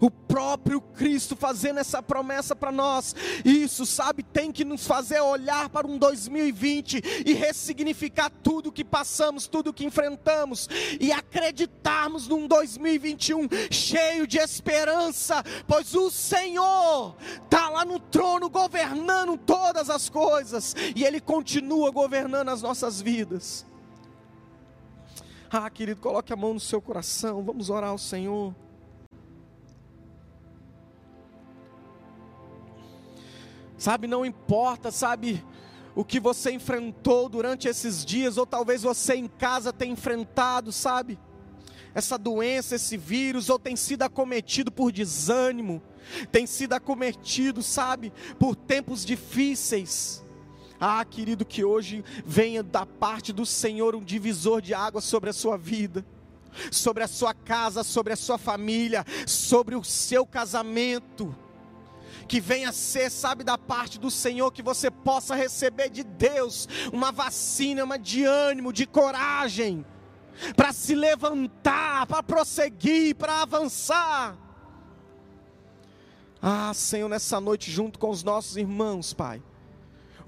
o próprio Cristo fazendo essa promessa para nós. Isso, sabe, tem que nos fazer olhar para um 2020 e ressignificar tudo que passamos, tudo que enfrentamos e acreditarmos num 2021 cheio de esperança, pois o Senhor está lá no trono governando todas as coisas e Ele continua governando as nossas vidas. Ah, querido, coloque a mão no seu coração, vamos orar ao Senhor. Sabe, não importa, sabe, o que você enfrentou durante esses dias, ou talvez você em casa tenha enfrentado, sabe? Essa doença, esse vírus, ou tem sido acometido por desânimo, tem sido acometido, sabe, por tempos difíceis. Ah, querido, que hoje venha da parte do Senhor um divisor de água sobre a sua vida, sobre a sua casa, sobre a sua família, sobre o seu casamento que venha ser, sabe, da parte do Senhor, que você possa receber de Deus uma vacina, uma de ânimo, de coragem, para se levantar, para prosseguir, para avançar. Ah, Senhor, nessa noite, junto com os nossos irmãos, Pai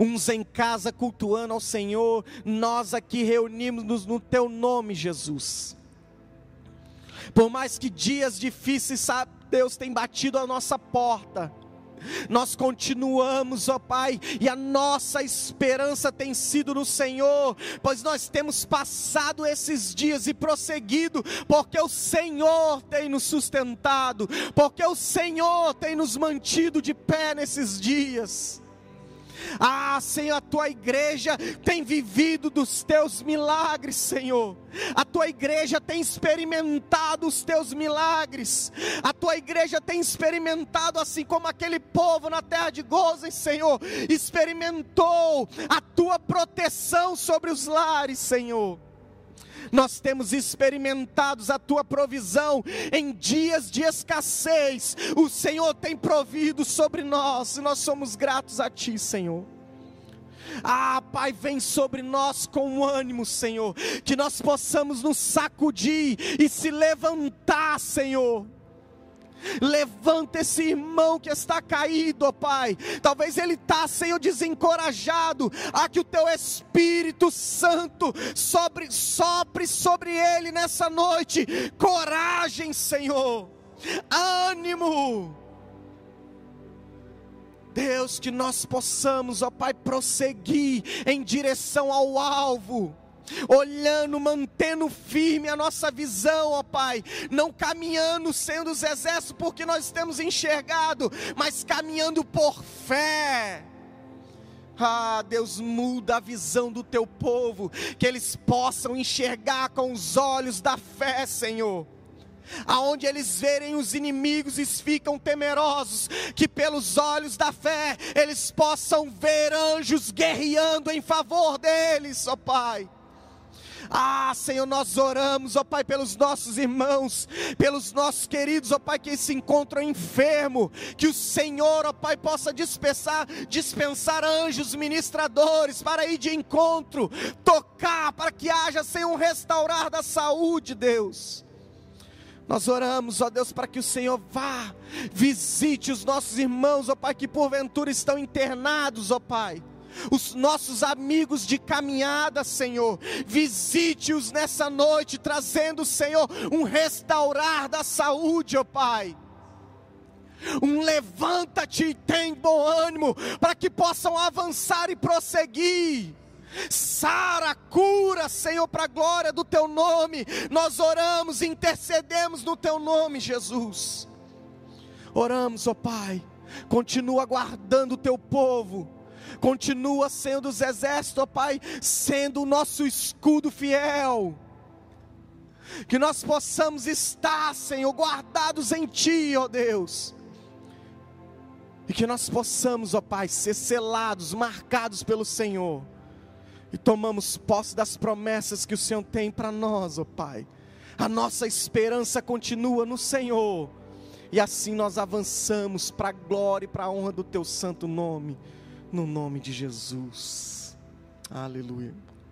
uns em casa cultuando ao Senhor, nós aqui reunimos-nos no Teu nome, Jesus. Por mais que dias difíceis, sabe, Deus tem batido a nossa porta, nós continuamos, ó Pai, e a nossa esperança tem sido no Senhor, pois nós temos passado esses dias e prosseguido, porque o Senhor tem nos sustentado, porque o Senhor tem nos mantido de pé nesses dias. Ah, Senhor, a tua igreja tem vivido dos teus milagres, Senhor. A tua igreja tem experimentado os teus milagres. A tua igreja tem experimentado, assim como aquele povo na terra de Gozem, Senhor, experimentou a tua proteção sobre os lares, Senhor nós temos experimentado a tua provisão em dias de escassez. O Senhor tem provido sobre nós e nós somos gratos a ti, Senhor. Ah, Pai, vem sobre nós com ânimo, Senhor, que nós possamos nos sacudir e se levantar, Senhor Levanta esse irmão que está caído, ó Pai. Talvez ele está, Senhor, desencorajado. A que o teu Espírito Santo sobre, sopre sobre ele nessa noite. Coragem, Senhor. Ânimo. Deus, que nós possamos, ó Pai, prosseguir em direção ao alvo olhando, mantendo firme a nossa visão, ó Pai, não caminhando sendo os exércitos porque nós temos enxergado, mas caminhando por fé. Ah, Deus, muda a visão do teu povo, que eles possam enxergar com os olhos da fé, Senhor aonde eles verem os inimigos e ficam temerosos, que pelos olhos da fé eles possam ver anjos guerreando em favor deles, ó Pai. Ah, Senhor, nós oramos, ó Pai, pelos nossos irmãos, pelos nossos queridos, ó Pai, que se encontram enfermos, que o Senhor, ó Pai, possa dispensar, dispensar anjos ministradores para ir de encontro, tocar, para que haja, Senhor, um restaurar da saúde, Deus. Nós oramos, ó Deus, para que o Senhor vá, visite os nossos irmãos, ó Pai, que porventura estão internados, ó Pai os nossos amigos de caminhada, Senhor. Visite-os nessa noite, trazendo, Senhor, um restaurar da saúde, ó Pai. Um levanta-te e tem bom ânimo, para que possam avançar e prosseguir. Sara, cura, Senhor, para a glória do teu nome. Nós oramos, intercedemos no teu nome, Jesus. Oramos, ó Pai, continua guardando o teu povo continua sendo os exércitos, ó Pai, sendo o nosso escudo fiel. Que nós possamos estar, Senhor, guardados em Ti, ó Deus. E que nós possamos, ó Pai, ser selados, marcados pelo Senhor. E tomamos posse das promessas que o Senhor tem para nós, ó Pai. A nossa esperança continua no Senhor. E assim nós avançamos para a glória e para a honra do Teu santo nome no nome de Jesus. Aleluia.